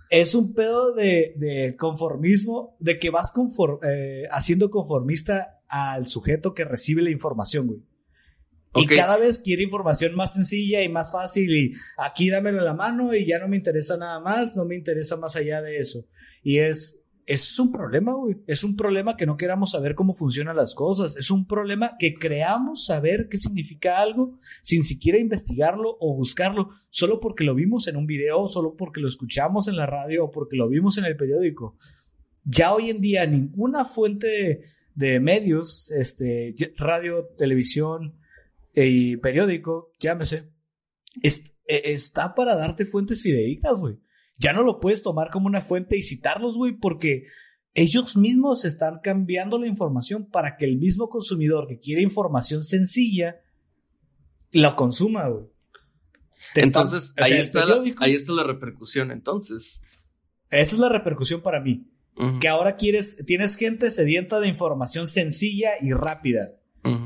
es, un pedo de, de, conformismo, de que vas eh, haciendo conformista al sujeto que recibe la información, güey. Y cada vez quiere información más sencilla y más fácil y aquí dámelo en la mano y ya no me interesa nada más, no me interesa más allá de eso. Y es, es un problema, güey. Es un problema que no queramos saber cómo funcionan las cosas. Es un problema que creamos saber qué significa algo sin siquiera investigarlo o buscarlo, solo porque lo vimos en un video, solo porque lo escuchamos en la radio o porque lo vimos en el periódico. Ya hoy en día ninguna fuente de medios, este, radio, televisión y periódico, llámese, e, está para darte fuentes fidedignas, güey ya no lo puedes tomar como una fuente y citarlos, güey, porque ellos mismos están cambiando la información para que el mismo consumidor que quiere información sencilla la consuma, güey. Entonces, ahí, está la, ahí está la repercusión, entonces. Esa es la repercusión para mí. Que ahora quieres, tienes gente sedienta de información sencilla y rápida.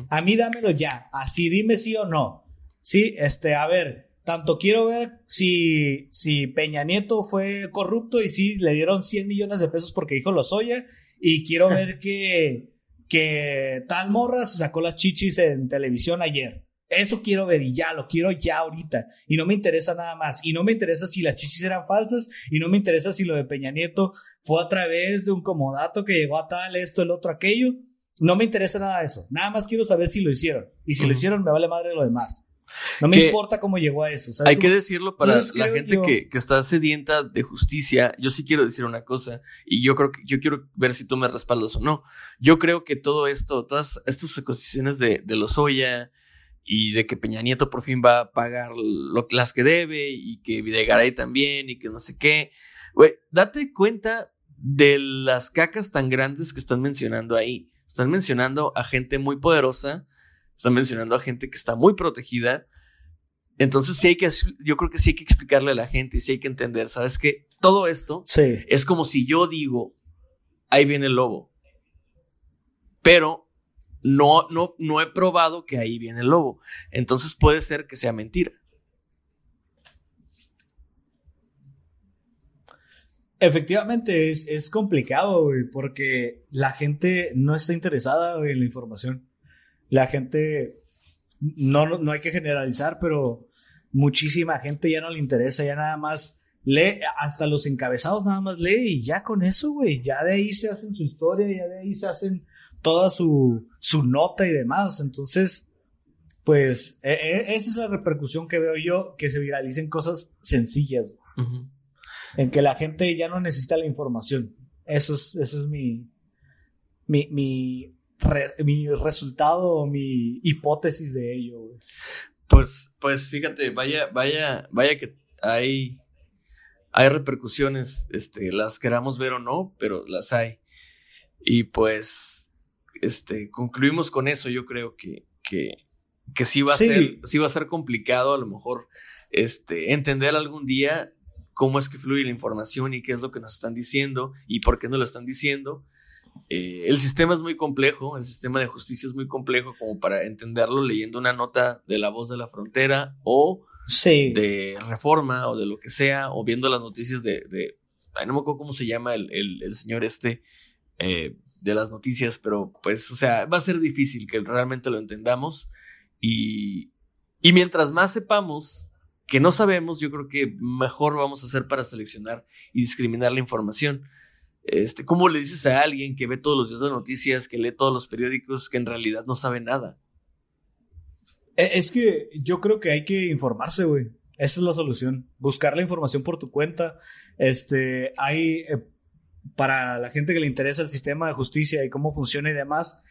A mí dámelo ya. Así dime sí o no. Sí, este, a ver, tanto quiero ver si, si Peña Nieto fue corrupto y si le dieron 100 millones de pesos porque dijo lo soya. Y quiero ver que, que tal morra se sacó las chichis en televisión ayer. Eso quiero ver y ya, lo quiero ya ahorita. Y no me interesa nada más. Y no me interesa si las chichis eran falsas. Y no me interesa si lo de Peña Nieto fue a través de un comodato que llegó a tal, esto, el otro, aquello. No me interesa nada de eso. Nada más quiero saber si lo hicieron. Y si lo hicieron, me vale madre lo demás. No me importa cómo llegó a eso. Hay que decirlo para la gente que, que, está sedienta de justicia. Yo sí quiero decir una cosa y yo creo que yo quiero ver si tú me respaldas o no. Yo creo que todo esto, todas estas acusaciones de, de los Oya y de que Peña Nieto por fin va a pagar lo, las que debe y que Videgaray también y que no sé qué. Güey, date cuenta de las cacas tan grandes que están mencionando ahí. Están mencionando a gente muy poderosa están mencionando a gente que está muy protegida. Entonces sí hay que, yo creo que sí hay que explicarle a la gente y sí hay que entender, ¿sabes qué? Todo esto es como si yo digo, ahí viene el lobo. Pero no, no, no he probado que ahí viene el lobo. Entonces puede ser que sea mentira. Efectivamente, es, es complicado, porque la gente no está interesada en la información la gente, no, no hay que generalizar, pero muchísima gente ya no le interesa, ya nada más lee, hasta los encabezados nada más lee y ya con eso, güey, ya de ahí se hacen su historia, ya de ahí se hacen toda su, su nota y demás. Entonces, pues, e, e, esa es la repercusión que veo yo, que se viralicen cosas sencillas, en que la gente ya no necesita la información. Eso es, eso es mi, mi, mi mi resultado o mi hipótesis de ello, Pues, pues fíjate, vaya, vaya, vaya que hay, hay repercusiones, este, las queramos ver o no, pero las hay. Y pues, este, concluimos con eso. Yo creo que, que, que sí va a ser, sí va a ser complicado a lo mejor, este, entender algún día cómo es que fluye la información y qué es lo que nos están diciendo y por qué no lo están diciendo. Eh, el sistema es muy complejo, el sistema de justicia es muy complejo como para entenderlo leyendo una nota de La Voz de la Frontera o de Reforma o de lo que sea, o viendo las noticias de, de no me acuerdo cómo se llama el, el, señor este eh, de las noticias, pero pues, o sea, va a ser difícil que realmente lo entendamos y, y mientras más sepamos que no sabemos, yo creo que mejor vamos a hacer para seleccionar y discriminar la información. Este, ¿Cómo le dices a alguien que ve todos los días de noticias, que lee todos los periódicos, que en realidad no sabe nada? E, es que yo creo que hay que informarse, güey. Esa es la solución. Buscar la información por tu cuenta. Este, hay, eh, para la gente que le interesa el sistema de justicia y cómo funciona y demás,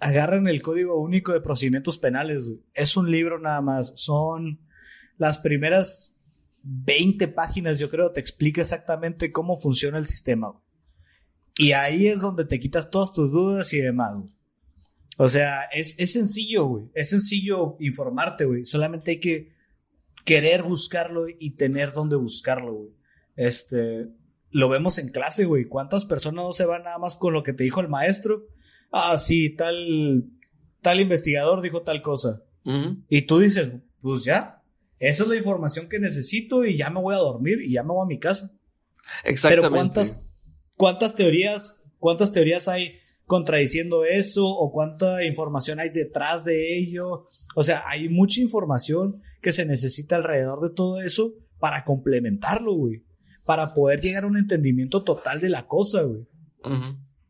agarren el Código Único de Procedimientos Penales. Es un libro nada más. Son las primeras 20 páginas, yo creo, te explica exactamente cómo funciona el sistema. Y ahí es donde te quitas todas tus dudas y demás, O sea, es, es sencillo, güey. Es sencillo informarte, güey. Solamente hay que querer buscarlo y tener dónde buscarlo, güey. Este, lo vemos en clase, güey. ¿Cuántas personas no se van nada más con lo que te dijo el maestro? Ah, sí, tal, tal investigador dijo tal cosa. Y tú dices, pues ya, esa es la información que necesito y ya me voy a dormir y ya me voy a mi casa. Exactamente. Pero ¿cuántas, ¿Cuántas teorías, cuántas teorías hay contradiciendo eso o cuánta información hay detrás de ello? O sea, hay mucha información que se necesita alrededor de todo eso para complementarlo, güey. Para poder llegar a un entendimiento total de la cosa, güey.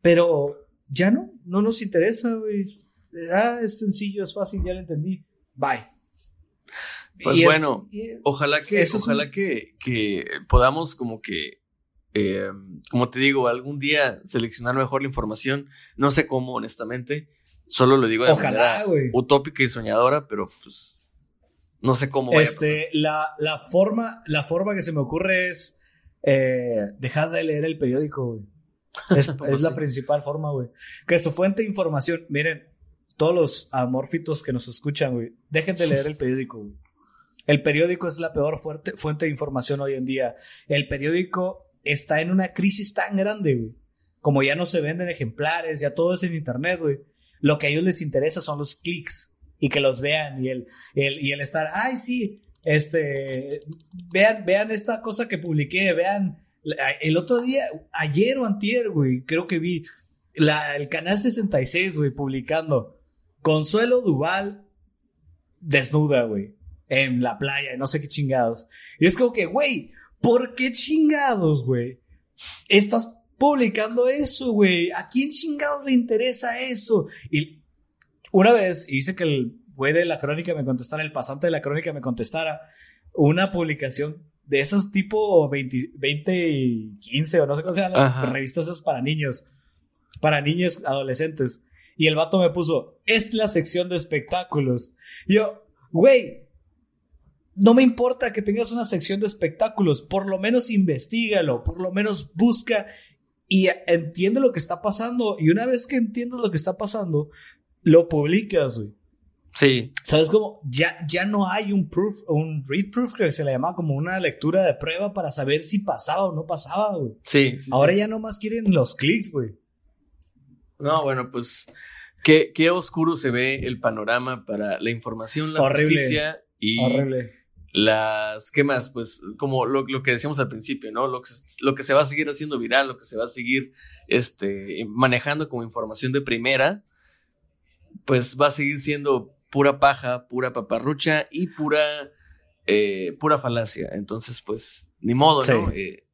Pero ya no, no nos interesa, güey. Ah, es sencillo, es fácil, ya lo entendí. Bye. Pues bueno, ojalá que, ojalá que, que podamos como que eh, como te digo, algún día seleccionar mejor la información. No sé cómo, honestamente. Solo lo digo de manera utópica y soñadora, pero pues no sé cómo. este, La, la, forma, la forma que se me ocurre es eh, dejar de leer el periódico, güey. Es, pues la principal forma, güey. Que su fuente de información, miren, todos los amorfitos que nos escuchan, güey, dejen de leer el periódico, güey. El periódico es la peor fuente de información hoy en día. El periódico está en una crisis tan grande, güey. Como ya no se venden ejemplares, ya todo es en internet, güey. Lo que a ellos les interesa son los clics y que los vean y el, y el estar, ay, sí, este, vean, vean esta cosa que publiqué, vean, el otro día, ayer o antier, güey, creo que vi la, el canal 66, güey, publicando Consuelo Duval desnuda, güey, en la playa, no sé qué chingados. Y es como que, güey, ¿por qué chingados, güey? Estás publicando eso, güey. ¿A quién chingados le interesa eso? Y una vez hice que el güey de la crónica me contestara, el pasante de la crónica me contestara una publicación de esos tipo 20, 20 y 15 o no sé cómo se llaman, revistas esas para niños, para niños adolescentes. Y el vato me puso, es la sección de espectáculos. Y yo, güey, no me importa que tengas una sección de espectáculos, por lo menos investigalo, por lo menos busca y entiende lo que está pasando. Y una vez que entiendes lo que está pasando, lo publicas, güey. Sí. ¿Sabes cómo? Ya, ya no hay un proof, un read proof, creo que se le llama como una lectura de prueba para saber si pasaba o no pasaba, güey. Sí, Ahora ya no más quieren los clics, güey. No, bueno, pues qué, qué oscuro se ve el panorama para la información, la justicia y Horrible. Las, ¿qué más? Pues como lo, que decíamos al principio, ¿no? Lo que, lo que se va a seguir haciendo viral, lo que se va a seguir este, manejando como información de primera, pues va a seguir siendo pura paja, pura paparrucha y pura, eh, pura falacia. Entonces, pues, ni modo, ¿no? Eh,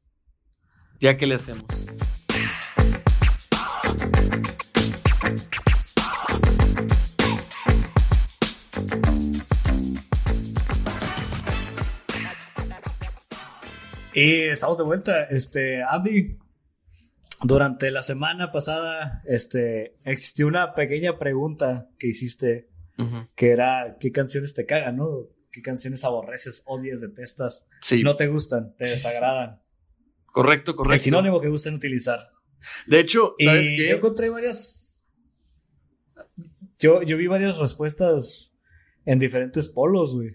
ya que le hacemos. Y estamos de vuelta. Este, Andy, durante la semana pasada, este, existió una pequeña pregunta que hiciste que era qué canciones te cagan, ¿no? ¿Qué canciones aborreces, odias, detestas? Sí. No te gustan, te desagradan. Correcto, correcto. El sinónimo que gustan utilizar. De hecho, ¿sabes qué? Yo encontré varias. Yo, yo vi varias respuestas en diferentes polos, güey.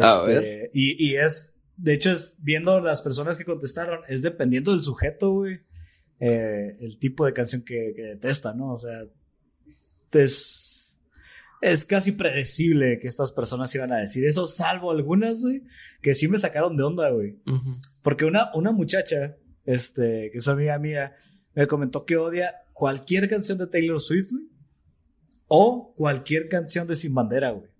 A este, ver. Y, y es, de hecho, es viendo las personas que contestaron, es dependiendo del sujeto, güey. Eh, el tipo de canción que, que detesta, ¿no? O sea, es es casi predecible que estas personas iban a decir eso, salvo algunas, güey, que sí me sacaron de onda, güey. Porque una, una muchacha, este, que es amiga mía, me comentó que odia cualquier canción de Taylor Swift, güey. O cualquier canción de Sin Bandera, güey.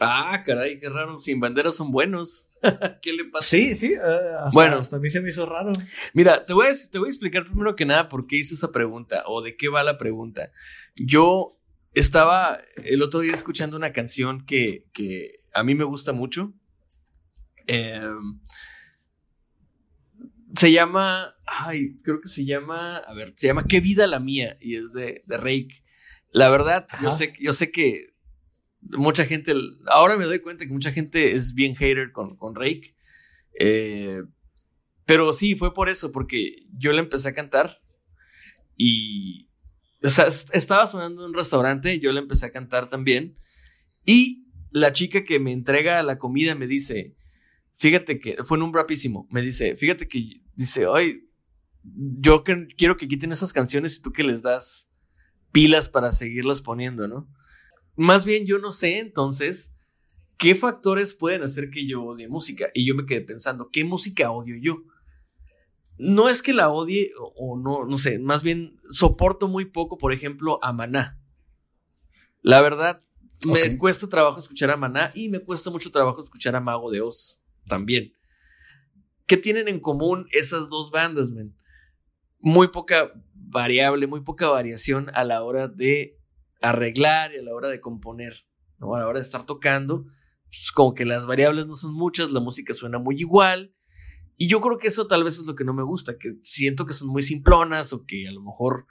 Ah, caray, qué raro. Sin Bandera son buenos. ¿Qué le pasa? Sí, sí. Eh, bueno, hasta a mí se me hizo raro. Mira, te voy, a, te voy a explicar primero que nada por qué hice esa pregunta o de qué va la pregunta. Yo estaba el otro día escuchando una canción que, que a mí me gusta mucho. Em, se llama, ay, creo que se llama, a ver, se llama Qué vida la mía y es de, de Rake. La verdad, yo sé, yo sé que mucha gente, ahora me doy cuenta que mucha gente es bien hater con, con Rake. Eh, pero sí, fue por eso, porque yo le empecé a cantar y o sea, estaba sonando en un restaurante, yo le empecé a cantar también. Y la chica que me entrega la comida me dice, fíjate que, fue en un rapísimo, me dice, fíjate que, dice, ay, yo quiero que quiten esas canciones y tú que les das pilas para seguirlas poniendo, ¿no? Más bien yo no sé entonces qué factores pueden hacer que yo odie música. Y yo me quedé pensando, ¿qué música odio yo? no es que la odie o, no, no sé, más bien soporto muy poco, por ejemplo, a Maná. La verdad, me cuesta trabajo escuchar a Maná y me cuesta mucho trabajo escuchar a Mago de Oz también. ¿Qué tienen en común esas dos bandas, men? Muy poca variable, muy poca variación a la hora de arreglar y a la hora de componer, ¿no? A la hora de estar tocando, pues, como que las variables no son muchas, la música suena muy igual y yo creo que eso tal vez es lo que no me gusta, que siento que son muy simplonas o que a lo mejor,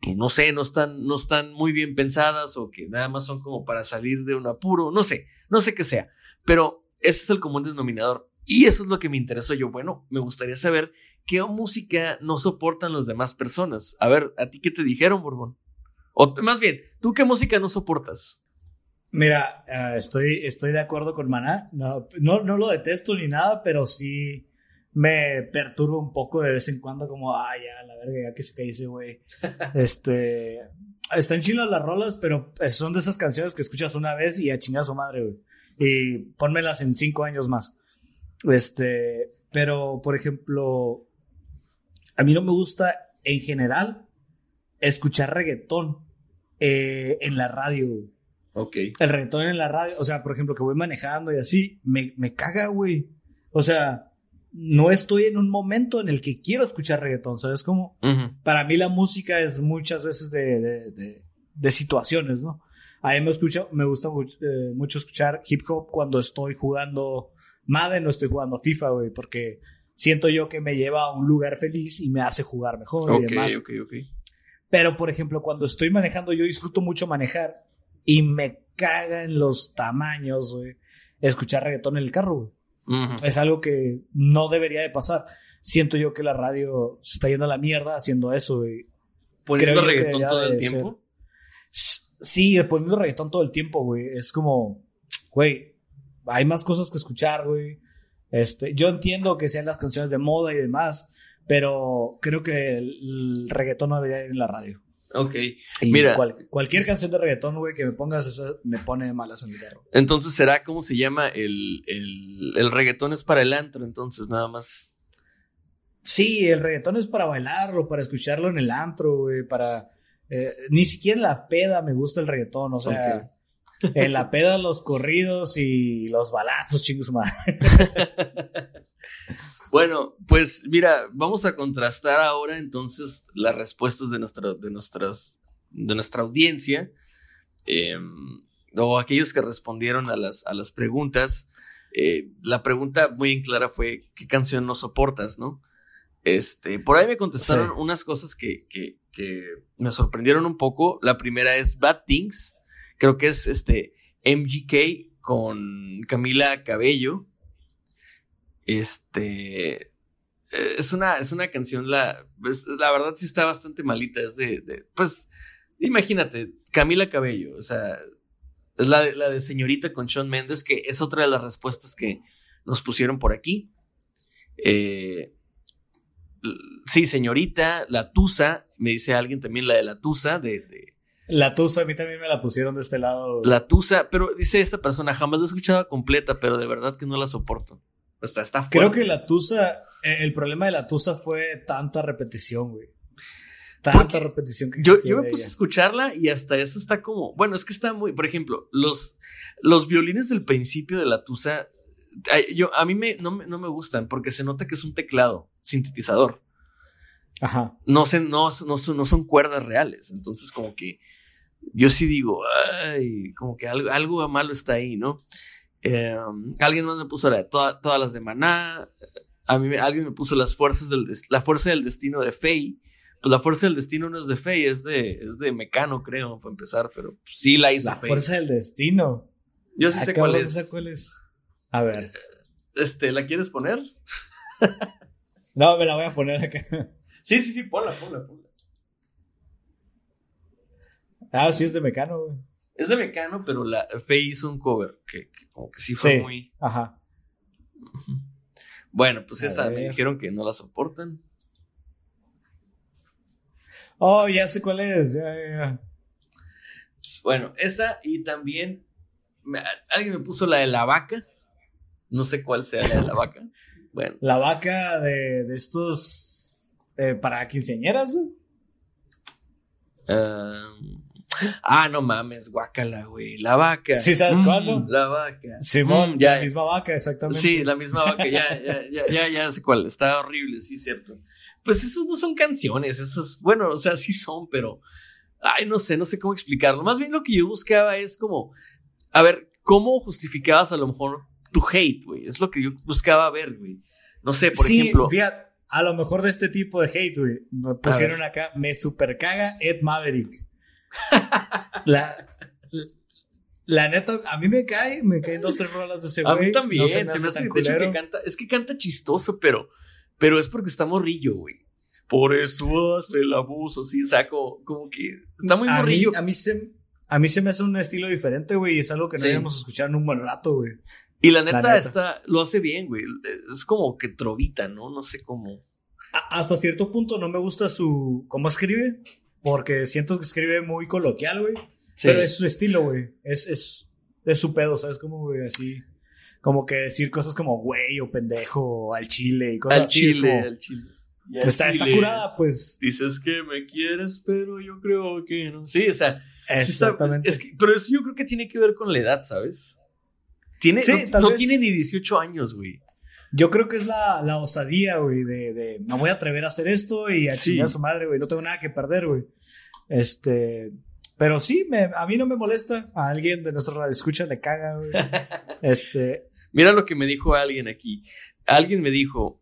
pues no sé, no están, no están muy bien pensadas o que nada más son como para salir de un apuro, no sé, no sé qué sea, pero ese es el común denominador. Y eso es lo que me interesó yo. Bueno, me gustaría saber qué música no soportan las demás personas. A ver, ¿a ti qué te dijeron, Borbón? O más bien, ¿tú qué música no soportas? Mira, ah, estoy, estoy de acuerdo con Maná. No, no, no lo detesto ni nada, pero sí me perturba un poco de vez en cuando, como, ay, ya, la verga, ya que se cae ese güey. este. Están chilas las rolas, pero son de esas canciones que escuchas una vez y a chingar su madre, güey. Y pónmelas en cinco años más. Este. Pero, por ejemplo, a mí no me gusta en general escuchar reggaetón eh, en la radio. Ok. El reggaetón en la radio, o sea, por ejemplo, que voy manejando y así, me, me caga, güey. O sea, no estoy en un momento en el que quiero escuchar reggaetón, ¿sabes cómo? Ujú. Para mí la música es muchas veces de, de, de- de situaciones, ¿no? A mí me, escucho, me gusta mucho, eh, mucho escuchar hip hop cuando estoy jugando Madden o estoy jugando FIFA, güey, porque siento yo que me lleva a un lugar feliz y me hace jugar mejor y Ok, demás. ok, ok. Pero, por ejemplo, cuando estoy manejando, yo disfruto mucho manejar y me caga en los tamaños, güey, escuchar reggaetón en el carro, güey. Es algo que no debería de pasar. Siento yo que la radio se está yendo a la mierda haciendo eso, güey. Poniendo Creo reggaetón todo el tiempo. S- Sí, poniendo reggaetón todo el tiempo, güey. Es como, güey, hay más cosas que escuchar, güey. Este, yo entiendo que sean las canciones de moda y demás, pero creo que el, reggaetón no debería ir en la radio. Ok. Y Mira. cual- cualquier canción de reggaetón, güey, que me pongas, esa me pone malas en el carro. Entonces será cómo se llama el, el, el reggaetón es para el antro, entonces nada más. Sí, el reggaetón es para bailarlo, para escucharlo en el antro, güey, para... eh, ni siquiera en la peda me gusta el reggaetón, o sea... En la peda los corridos y los balazos, chingos madre. Bueno, pues mira, vamos a contrastar ahora entonces las respuestas de, nuestra, de, nuestras, de nuestra audiencia eh, o aquellos que respondieron a las, a las preguntas. Eh, la pregunta muy en clara fue, ¿qué canción no soportas, no? Este, por ahí me contestaron Sí. unas cosas que, que, que me sorprendieron un poco. La primera es Bad Things, creo que es este MGK con Camila Cabello. Este eh, es una, es una canción, la, pues, la verdad sí está bastante malita. Es de, de- pues, imagínate, Camila Cabello, o sea, es la de, la de señorita con Sean Mendes, que es otra de las respuestas que nos pusieron por aquí. Eh, sí, señorita, la Tusa, me dice alguien también la de la Tusa, de, de La tusa a mí también me la pusieron de este lado. la Tusa, pero dice esta persona, jamás la he escuchado completa, pero de verdad que no la soporto. O sea, está Creo que la tusa, eh, el problema de la tusa fue tanta repetición, güey. Tanta Porque repetición que Yo, yo me puse a escucharla y hasta eso está como. Bueno, es que está muy. Por ejemplo, los, los violines del principio de la Tusa. ay, Yo, a mí me, no, me, no me gustan porque se nota que es un teclado sintetizador. Ajá. No, se, no, no, son, no son cuerdas reales. Entonces, como que yo sí digo, ay, como que algo, algo malo está ahí, ¿no? Eh, alguien más me puso la de toda- todas las de Maná. A mí alguien me puso las fuerzas del la fuerza del destino de Faye. Pues la fuerza del destino no es de Faye, es de, es de Mecano, creo, para empezar, pero sí la hizo La Faye. fuerza del destino. Yo sí sé cuál ¿esa es. cuál es? A ver. Este, ¿la quieres poner? No, me la voy a poner acá. Sí, sí, sí, ponla, ponla, ponla. Ah, sí es de Mecano, güey. Es de Mecano, pero la Faye hizo un cover que, que como que sí fue Sí. muy. Ajá. Bueno, pues A esa me dijeron que no la soportan. Oh, ya sé cuál es. Ya. Bueno, esa y también me- alguien me puso la de la vaca. No sé cuál sea la de la vaca. Bueno, La vaca de, de estos eh, para quinceañeras, güey. Ah, no mames, guácala, güey. La vaca. Sí, ¿sabes Mm, cuál, no? La vaca. Simón, Mm, ya, la misma vaca, exactamente. Sí, la misma vaca, ya, ya, ya, ya, ya sé cuál. Está horrible, sí, cierto. Pues esos no son canciones, esos, bueno, o sea, sí son, pero. Ay, no sé, no sé cómo explicarlo. Más bien lo que yo buscaba es como. A ver, ¿cómo justificabas a lo mejor tu hate, güey? Es lo que yo buscaba ver, güey. No sé, por Sí, ejemplo. fíjate, a lo mejor de este tipo de hate, güey. Me pusieron acá, me super caga Ed Maverick. La, la, neta, a mí me cae, me caen dos, tres rolas de ese A mí también, no se me, hace hace, tan de hecho, que canta, es que canta chistoso, pero, pero es porque está morrillo, güey. Por eso hace el abuso, sí, o sea, como, como que está muy a mí, morrillo. a mí se, a mí se me hace un estilo diferente, güey, y es algo que no Sí. habíamos escuchado en un buen rato, güey. Y la neta, neta. está, lo hace bien, güey. Es como que trovita, ¿no? No sé cómo. A- hasta cierto punto no me gusta su cómo escribe, porque siento que escribe muy coloquial, güey. Pero es su estilo, güey. Es, es, es su pedo, ¿sabes? Como, güey, así. Como que decir cosas como güey o pendejo o al chile y cosas al así. chile, como- al chile. está, está curada, pues. Dices que me quieres, pero yo creo que no. Sí, o sea. Exactamente. es que, pero eso yo creo que tiene que ver con la edad, ¿sabes? Tiene, no, tiene ni 18 años, güey. Yo creo que es la, la osadía, güey, de, de me voy a atrever a hacer esto y a chingar a su madre, güey. No tengo nada que perder, güey. Este. Pero sí, me, a mí no me molesta. A alguien de nuestro radio escucha le caga, güey. Este. Mira lo que me dijo alguien aquí. Alguien me dijo: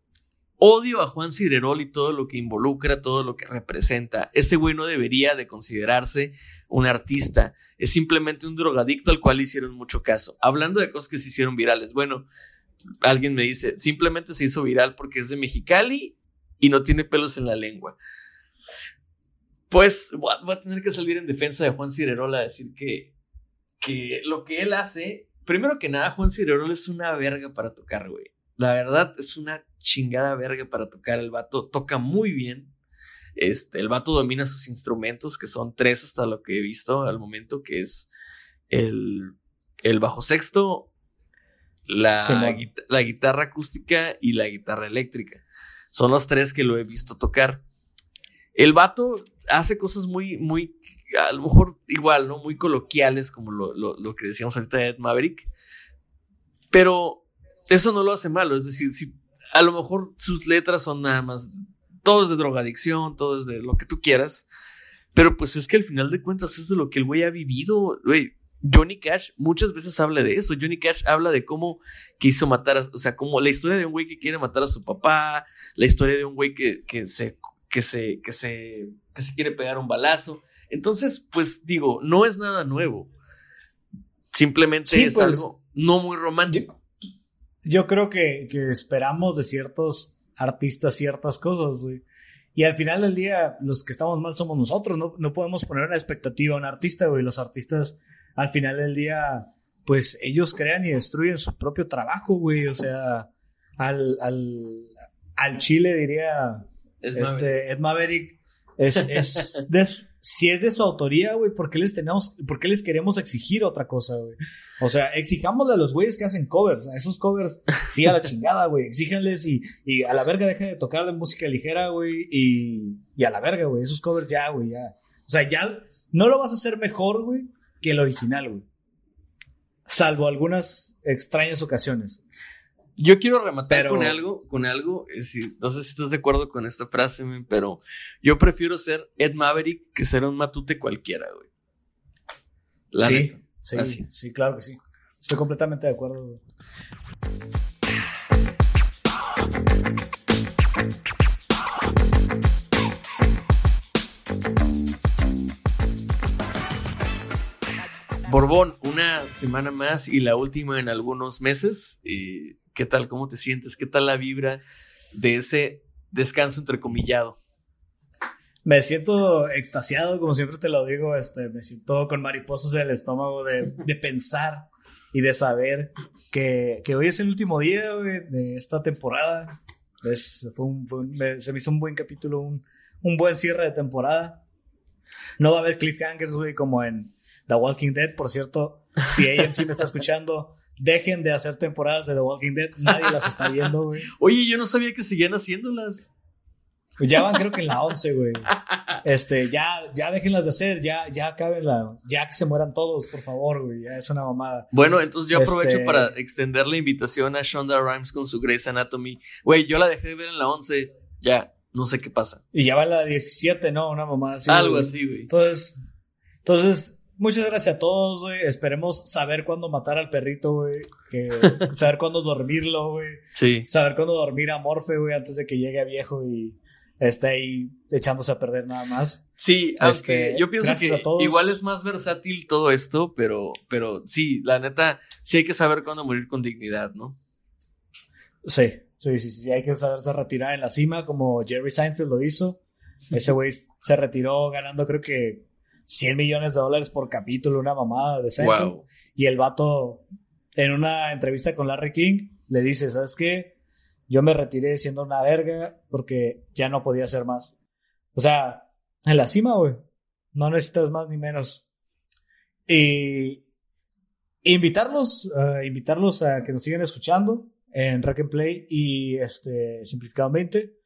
Odio a Juan Cirerol y todo lo que involucra, todo lo que representa. Ese güey no debería de considerarse un artista. Es simplemente un drogadicto al cual hicieron mucho caso. Hablando de cosas que se hicieron virales. Bueno, alguien me dice, simplemente se hizo viral porque es de Mexicali y no tiene pelos en la lengua. Pues voy a tener que salir en defensa de Juan Cirerola a decir que, que lo que él hace, primero que nada, Juan Cirerola es una verga para tocar, güey. La verdad es una chingada verga para tocar. El vato toca muy bien. Este, el vato domina sus instrumentos, que son tres hasta lo que he visto al momento, que es el, el bajo sexto, la, la guitarra acústica y la guitarra eléctrica. Son los tres que lo he visto tocar. El vato hace cosas muy, muy, a lo mejor igual, ¿no? Muy coloquiales, como lo, lo, que decíamos ahorita de Ed Maverick. Pero eso no lo hace malo. Es decir, si a lo mejor sus letras son nada más, todo es de drogadicción, todo es de lo que tú quieras. Pero pues es que al final de cuentas es de lo que el güey ha vivido. Güey, Johnny Cash muchas veces habla de eso. Johnny Cash habla de cómo quiso matar, a, o sea, como la historia de un güey que quiere matar a su papá, la historia de un güey que, que, se, que, se, que, se, que se quiere pegar un balazo. Entonces, pues digo, no es nada nuevo. Simplemente es pues, algo no muy romántico. Yo, creo que, que, esperamos de ciertos artistas ciertas cosas, güey. Y al final del día, los que estamos mal somos nosotros. No, no podemos poner una expectativa a un artista, güey. Los artistas al final del día, pues ellos crean y destruyen su propio trabajo, güey. O sea, al, al, al Chile diría Ed este, Ed Maverick. Es, es si es de su autoría, güey, ¿por qué les tenemos, por qué les queremos exigir otra cosa, güey? O sea, exijámosle a los güeyes que hacen covers, a esos covers, sí, a la chingada, güey, exíjanles y, y a la verga deja de tocar de música ligera, güey, y, y a la verga, güey, esos covers ya, güey, ya. O sea, ya no lo vas a hacer mejor, güey, que el original, güey. Salvo algunas extrañas ocasiones. Yo quiero rematar con algo, con algo, eh, no sé si estás de acuerdo con esta frase, pero yo prefiero ser Ed Maverick que ser un matute cualquiera, güey. sí, sí, sí, claro que sí. Estoy completamente de acuerdo. Güey. Borbón, una semana más y la última en algunos meses. ¿Qué tal? ¿Cómo te sientes? ¿Qué tal la vibra de ese descanso entrecomillado? Me siento extasiado, como siempre te lo digo, este, me siento con mariposas en el estómago de, pensar y de saber que, hoy es el último día de esta temporada. Es, se me hizo un buen capítulo, un, un buen cierre de temporada. No va a haber cliffhangers, güey, como en The Walking Dead, por cierto, si sí me está escuchando, dejen de hacer temporadas de The Walking Dead, nadie las está viendo, güey. Oye, yo no sabía que seguían haciéndolas. Ya van creo que en la 11, güey. Este, ya, ya déjenlas de hacer, ya, ya acaben la, ya que se mueran todos, por favor, güey, ya es una mamada. Bueno, entonces yo aprovecho este para extender la invitación a Shonda Rhimes con su Grey's Anatomy. Güey, yo la dejé de ver en la 11, ya, no sé qué pasa. Y ya va en la 17, ¿no? Una mamada así. Algo así, güey. Entonces, entonces, Muchas gracias a todos, güey. Esperemos saber cuándo matar al perrito, güey. saber cuándo dormirlo, güey. Sí. Saber cuándo dormir a Morfe, güey, antes de que llegue a viejo y esté ahí echándose a perder nada más. Sí, aunque este, yo pienso que igual es más versátil todo esto, pero, pero sí, la neta, sí hay que saber cuándo morir con dignidad, ¿no? Sí, sí, sí, sí. Hay que saberse retirar en la cima, como Jerry Seinfeld lo hizo. Ese güey se retiró ganando, creo que 100 millones de dólares por capítulo, una mamada de Wow. Y el vato, en una entrevista con Larry King, le dice, ¿sabes qué? Yo me retiré siendo una verga porque ya no podía hacer más. O sea, en la cima, güey. No necesitas más ni menos. Y invitarlos, uh, invitarlos a que nos sigan escuchando en Rack and Play y este, simplificadamente.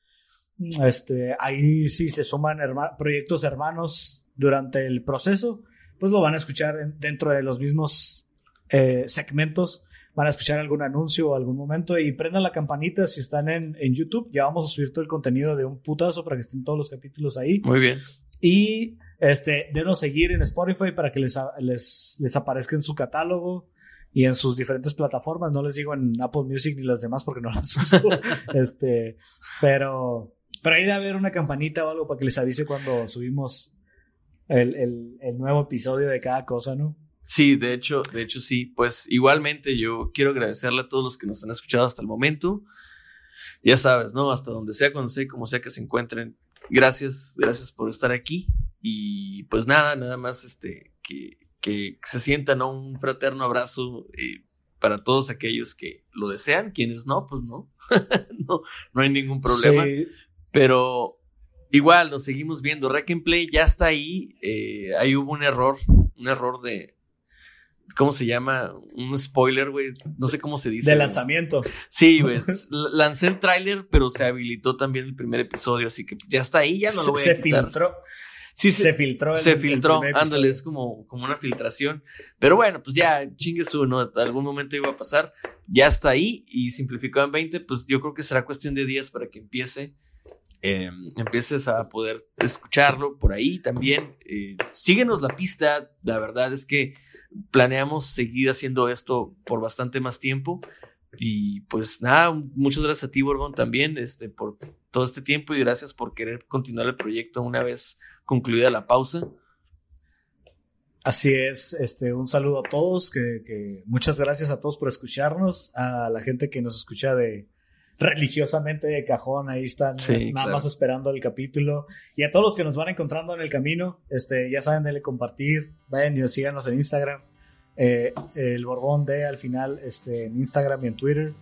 Este, ahí sí se suman proyectos hermanos durante el proceso, pues lo van a escuchar dentro de los mismos eh, segmentos. Van a escuchar algún anuncio o algún momento y prendan la campanita si están en, en YouTube. Ya vamos a subir todo el contenido de un putazo para que estén todos los capítulos ahí. Muy bien. Y este, denos seguir en Spotify para que les, les, les aparezca en su catálogo y en sus diferentes plataformas. No les digo en Apple Music ni las demás porque no las uso. este, pero, pero ahí debe haber una campanita o algo para que les avise cuando subimos el, el, el, nuevo episodio de cada cosa, ¿no? Sí, de hecho, de hecho sí. Pues igualmente yo quiero agradecerle a todos los que nos han escuchado hasta el momento. Ya sabes, ¿no? Hasta donde sea, cuando sea, como sea que se encuentren. Gracias, gracias por estar aquí. Y pues nada, nada más este, que, que se sientan un fraterno abrazo eh, para todos aquellos que lo desean, quienes no, pues no, no, no hay ningún problema. Pero igual nos seguimos viendo. Rack and Play ya está ahí. Eh, ahí hubo un error, un error de, ¿cómo se llama? Un spoiler, güey. No sé cómo se dice. De lanzamiento. Sí, güey. Lancé el tráiler, pero se habilitó también el primer episodio, así que ya está ahí, ya no lo voy a quitar. filtró. Sí, se, filtró. se filtró, ándale, es como, como una filtración. Pero bueno, pues ya, chingue su, ¿no? Algún momento iba a pasar. Ya está ahí y simplificado en 20, pues yo creo que será cuestión de días para que empiece. Em, empieces a poder escucharlo por ahí también. Eh, síguenos la pista. La verdad es que planeamos seguir haciendo esto por bastante más tiempo. Y pues nada, muchas gracias a ti, Borgón, también este, por todo este tiempo y gracias por querer continuar el proyecto una vez concluida la pausa. Así es, este, un saludo a todos, que, muchas gracias a todos por escucharnos, a la gente que nos escucha de religiosamente de cajón, ahí están nada más esperando el capítulo, y a todos los que nos van encontrando en el camino, este, ya saben, denle compartir, vayan y síganos en Instagram, eh, el Borbón de al final, este, en Instagram y en Twitter,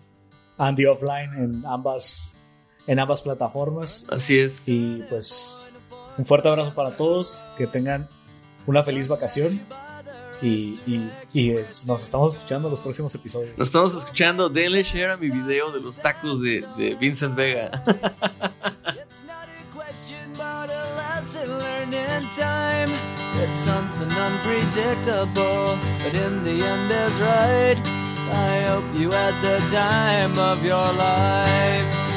Andy Offline en ambas, en ambas plataformas. Así es. Y pues un fuerte abrazo para todos, que tengan una feliz vacación y, nos estamos escuchando en los próximos episodios. Nos estamos escuchando, denle share a mi video de los tacos de, de Vincent Vega. It's something unpredictable, but in the end is right. I hope you had the time of your life.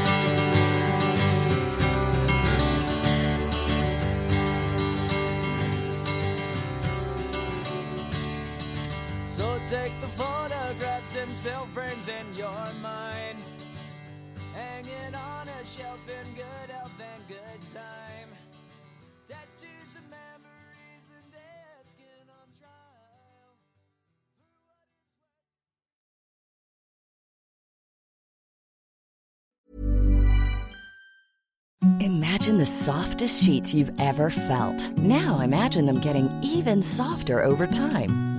Shelf in good health and good time. Tattoos and memories and dead skin on trial. Imagine the softest sheets you've ever felt. Now imagine them getting even softer over time.